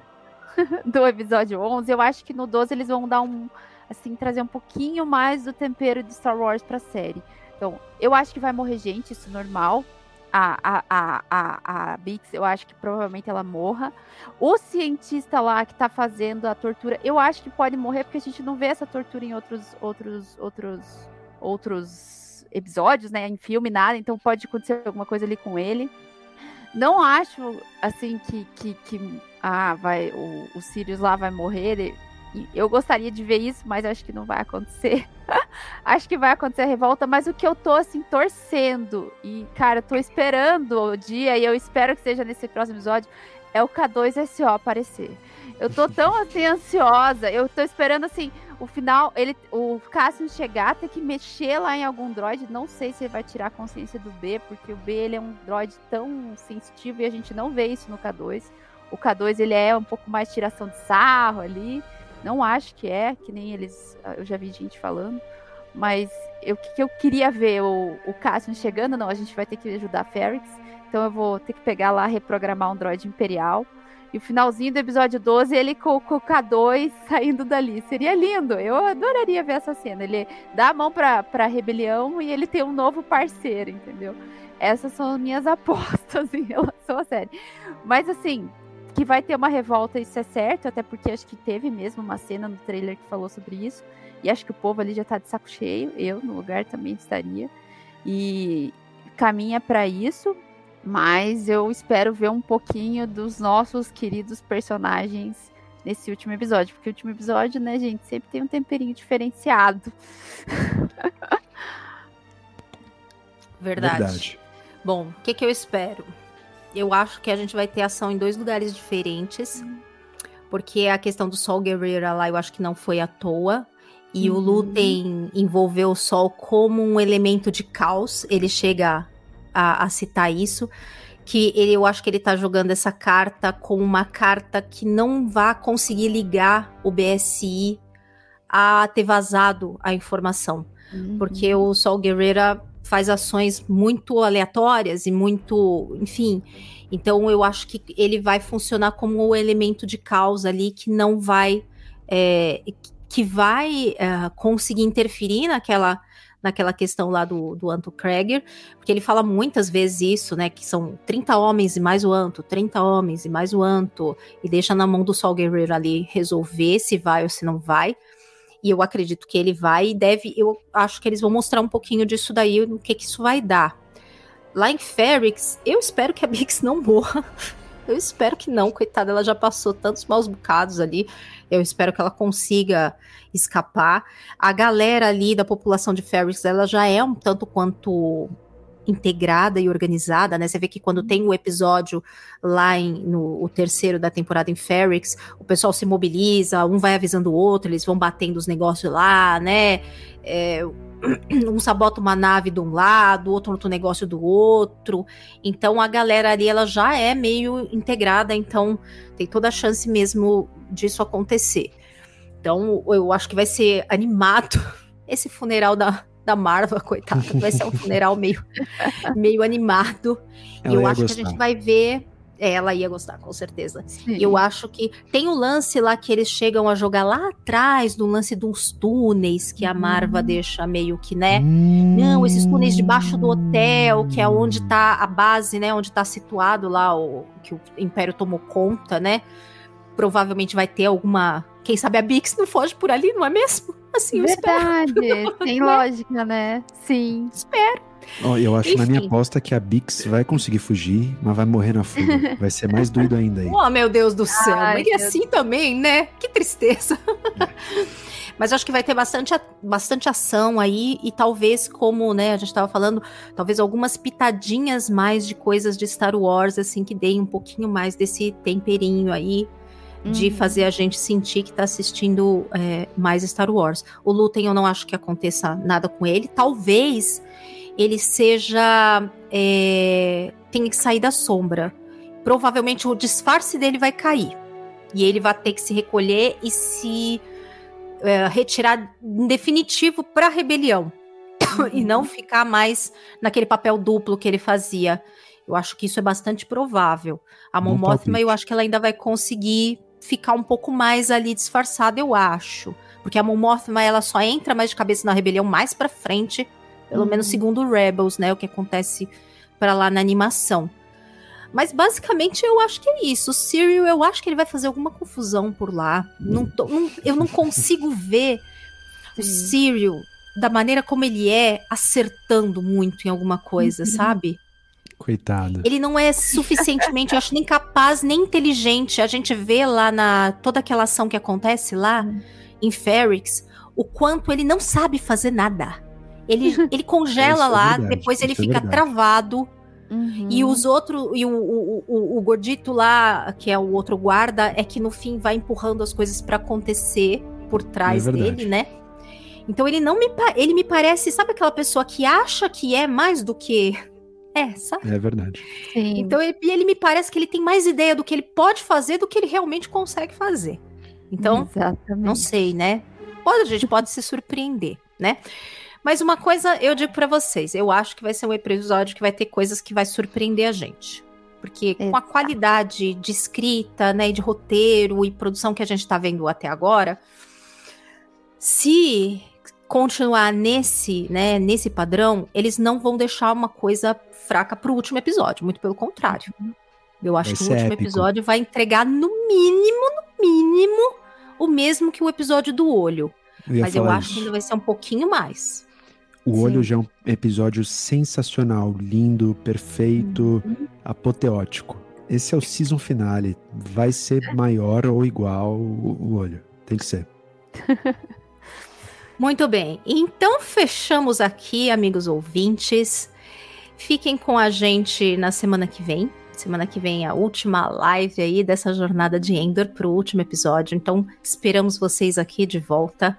S3: <laughs>
S2: Do episódio 11, eu acho que no 12 eles vão dar um. Assim, trazer um pouquinho mais do tempero de Star Wars pra série. Então, eu acho que vai morrer gente, isso é normal a, a, a, a, a Bix, eu acho que provavelmente ela morra. O cientista lá que tá fazendo a tortura, eu acho que pode morrer, porque a gente não vê essa tortura em outros, outros, outros, outros episódios, né? Em filme, nada, então pode acontecer alguma coisa ali com ele. Não acho, assim, que, que, que ah, vai, o, o Sirius lá vai morrer. Eu gostaria de ver isso, mas acho que não vai acontecer. <laughs> acho que vai acontecer a revolta, mas o que eu tô assim torcendo e cara, eu tô esperando o dia e eu espero que seja nesse próximo episódio é o K2SO aparecer. Eu tô tão assim ansiosa, eu tô esperando assim o final, ele o Cassian chegar, ter que mexer lá em algum droid, não sei se ele vai tirar a consciência do B, porque o B ele é um droid tão sensitivo e a gente não vê isso no K2. O K2 ele é um pouco mais tiração de sarro ali. Não acho que é, que nem eles. Ah, eu já vi gente falando. Mas o que, eu queria ver o, o Cassian chegando, não, a gente vai ter que ajudar a Ferrix. Então eu vou ter que pegar lá, reprogramar um droid imperial. E o finalzinho do episódio 12, ele com, com o K2 <laughs> saindo dali. Seria lindo. Eu adoraria ver essa cena. Ele dá a mão pra, pra rebelião e ele tem um novo parceiro, entendeu? Essas são minhas <laughs> apostas em relação à série. Mas assim, que vai ter uma revolta, isso é certo, até porque acho que teve mesmo uma cena no trailer que falou sobre isso. E acho que o povo ali já tá de saco cheio, eu no lugar também estaria. E caminha para isso, mas eu espero ver um pouquinho dos nossos queridos personagens nesse último episódio, porque o último episódio, né, gente, sempre tem um temperinho diferenciado. <laughs>
S1: Verdade. Verdade. Bom, o que, que eu espero? eu acho que a gente vai ter ação em dois lugares diferentes. Uhum. Porque a questão do Sol Guerreira lá, eu acho que não foi à toa. E uhum. o Lutem envolveu o Sol como um elemento de caos. Ele chega a, a citar isso. Que ele, eu acho que ele tá jogando essa carta com uma carta que não vai conseguir ligar o BSI a ter vazado a informação. Uhum. Porque o Sol Guerreira faz ações muito aleatórias e muito, enfim. Então eu acho que ele vai funcionar como um elemento de causa ali que não vai é, que vai é, conseguir interferir naquela naquela questão lá do, do Anto Kreger, porque ele fala muitas vezes isso, né, que são 30 homens e mais o Anto, 30 homens e mais o Anto, e deixa na mão do Sol Guerreiro ali resolver se vai ou se não vai. E eu acredito que ele vai e deve. Eu acho que eles vão mostrar um pouquinho disso daí, o que, que isso vai dar. Lá em Ferrix, eu espero que a Bix não morra. <laughs> Eu espero que não, coitada, ela já passou tantos maus bocados ali. Eu espero que ela consiga escapar. A galera ali da população de Ferrix, ela já é um tanto quanto integrada e organizada, né? Você vê que quando tem o episódio lá em, no o terceiro da temporada em Ferrix, o pessoal se mobiliza, um vai avisando o outro, eles vão batendo os negócios lá, né? É, um sabota uma nave de um lado, outro outro negócio do outro. Então a galera ali ela já é meio integrada, então tem toda a chance mesmo disso acontecer. Então eu acho que vai ser animado <laughs> esse funeral da, da Marva, <laughs> coitada. Vai ser um funeral meio, <laughs> meio animado. Ela e eu acho gostar. que a gente vai ver Ela ia gostar, com certeza. Sim. Eu acho que tem o um lance lá que eles chegam a jogar lá atrás, do lance dos túneis que a Marva hum. deixa meio que, né? Hum. Não, esses túneis debaixo do hotel, que é onde tá a base, né? Onde tá situado lá o que o Império tomou conta, né? Provavelmente vai ter alguma. Quem sabe a Bix não foge por ali, não é mesmo? Assim, eu
S2: Verdade, espero. <laughs> tem lógica, né? Sim.
S1: Espero.
S3: Oh, eu acho Enfim. na minha aposta que a Bix vai conseguir fugir, mas vai morrer na fuga. <laughs> Vai ser mais doido ainda aí.
S1: Oh, meu Deus do céu. Ai, mas assim também, né? Que tristeza. É. <laughs> Mas acho que vai ter bastante, bastante ação aí e talvez, como né, a gente estava falando, talvez algumas pitadinhas mais de coisas de Star Wars, assim, que deem um pouquinho mais desse temperinho aí de uhum. fazer a gente sentir que tá assistindo é, mais Star Wars. O Lutem eu não acho que aconteça nada com ele. Talvez ele seja. É, tenha que sair da sombra. Provavelmente o disfarce dele vai cair. E ele vai ter que se recolher e se é, retirar em definitivo para a rebelião. <coughs> Uhum. e não ficar mais naquele papel duplo que ele fazia. Eu acho que isso é bastante provável. A Mon Mothma, eu acho que ela ainda vai conseguir ficar um pouco mais ali disfarçada, eu acho. Porque a Mon Mothma, ela só entra mais de cabeça na rebelião mais pra frente, pelo uhum. menos segundo Rebels, né? O que acontece para lá na animação. Mas basicamente eu acho que é isso. O Cyril, eu acho que ele vai fazer alguma confusão por lá. Não tô, não, eu não consigo <laughs> ver o Cyril da maneira como ele é acertando muito em alguma coisa, uhum. sabe?
S3: Coitado.
S1: Ele não é suficientemente, eu acho, nem capaz, nem inteligente. A gente vê lá na toda aquela ação que acontece lá em Ferrix, o quanto ele não sabe fazer nada. Ele, <laughs> ele congela é lá, verdade, depois ele é fica travado. Uhum. E os outros, e o, o, o, o, gordito lá, que é o outro guarda, é que no fim vai empurrando as coisas para acontecer por trás é dele, né? Então ele não me ele me parece, sabe aquela pessoa que acha que é mais do que é, sabe?
S3: É verdade.
S1: Sim. Então ele, ele me parece que ele tem mais ideia do que ele pode fazer do que ele realmente consegue fazer. Então, Exatamente. não sei, né? Pode, a gente pode se surpreender, né? Mas uma coisa eu digo para vocês, eu acho que vai ser um episódio que vai ter coisas que vai surpreender a gente. Porque Exato. com a qualidade de escrita, né, de roteiro e produção que a gente tá vendo até agora, se continuar nesse, né, nesse padrão, eles não vão deixar uma coisa fraca pro último episódio, muito pelo contrário. Eu acho vai que o último épico. episódio vai entregar no mínimo, no mínimo, o mesmo que o episódio do olho. Eu Mas eu acho isso. que ainda vai ser um pouquinho mais.
S3: O Sim. olho já é um episódio sensacional, lindo, perfeito, uhum. apoteótico. Esse é o season finale. Vai ser maior ou igual o, o olho. Tem que ser. <laughs>
S1: Muito bem. Então fechamos aqui, amigos ouvintes. Fiquem com a gente na semana que vem. Semana que vem é a última live aí dessa jornada de Endor para o último episódio. Então, esperamos vocês aqui de volta.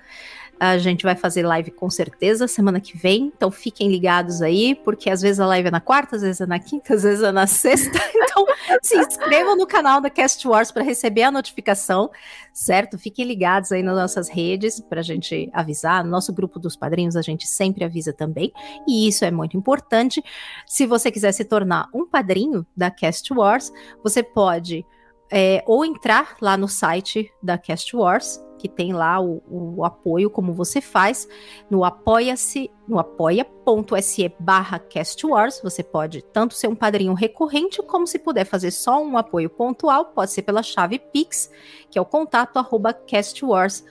S1: A gente vai fazer live com certeza semana que vem, então fiquem ligados aí, porque às vezes a live é na quarta, às vezes é na quinta, às vezes é na <laughs> sexta. Então se inscrevam no canal da Cast Wars para receber a notificação, certo? Fiquem ligados aí nas nossas redes para a gente avisar. No nosso grupo dos padrinhos a gente sempre avisa também, e isso é muito importante. Se você quiser se tornar um padrinho da Cast Wars, você pode é, ou entrar lá no site da Cast Wars que tem lá o, o apoio, como você faz, no apoia-se, no apoia.se barra castwars, você pode tanto ser um padrinho recorrente, como se puder fazer só um apoio pontual, pode ser pela chave Pix, que é o contato arroba castwars.com.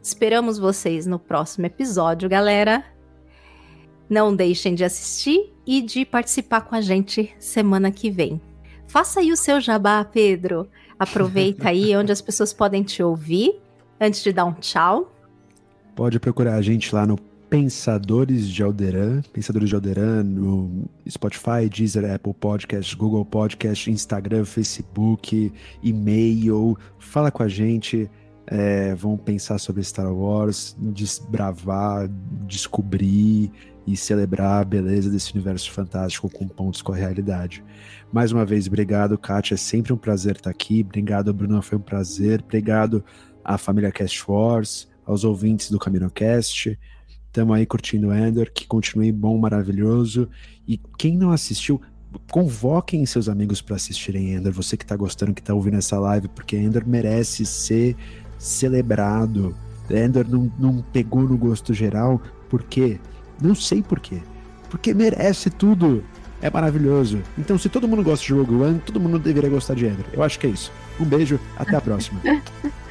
S1: Esperamos vocês no próximo episódio, galera. Não deixem de assistir e de participar com a gente semana que vem. Faça aí o seu jabá, Pedro. Aproveita aí onde as pessoas podem te ouvir antes de dar um tchau.
S3: Pode procurar a gente lá no Pensadores de Alderan, Pensadores de Alderan no Spotify, Deezer, Apple Podcast, Google Podcast, Instagram, Facebook, e-mail. Fala com a gente. É, vamos pensar sobre Star Wars, desbravar, descobrir e celebrar a beleza desse universo fantástico com pontos com a realidade. Mais uma vez, obrigado, Kátia. É sempre um prazer estar aqui. Obrigado, Bruno. Foi um prazer. Obrigado à família Cast Wars, aos ouvintes do CaminoCast. Estamos aí curtindo Ender, que continue bom, maravilhoso. E quem não assistiu, convoquem seus amigos para assistirem Ender. Você que tá gostando, que tá ouvindo essa live, porque Ender merece ser celebrado. Ender não, não pegou no gosto geral, por quê? Não sei por quê. Porque merece tudo. É maravilhoso. Então, se todo mundo gosta de Rogue One, todo mundo deveria gostar de Ender. Eu acho que é isso. Um beijo, até a próxima. <laughs>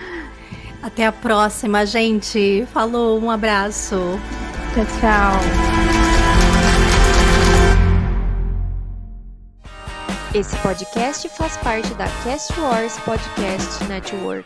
S1: Até a próxima, gente. Falou, um abraço.
S2: Tchau, tchau.
S7: Esse podcast faz parte da Cast Wars Podcast Network.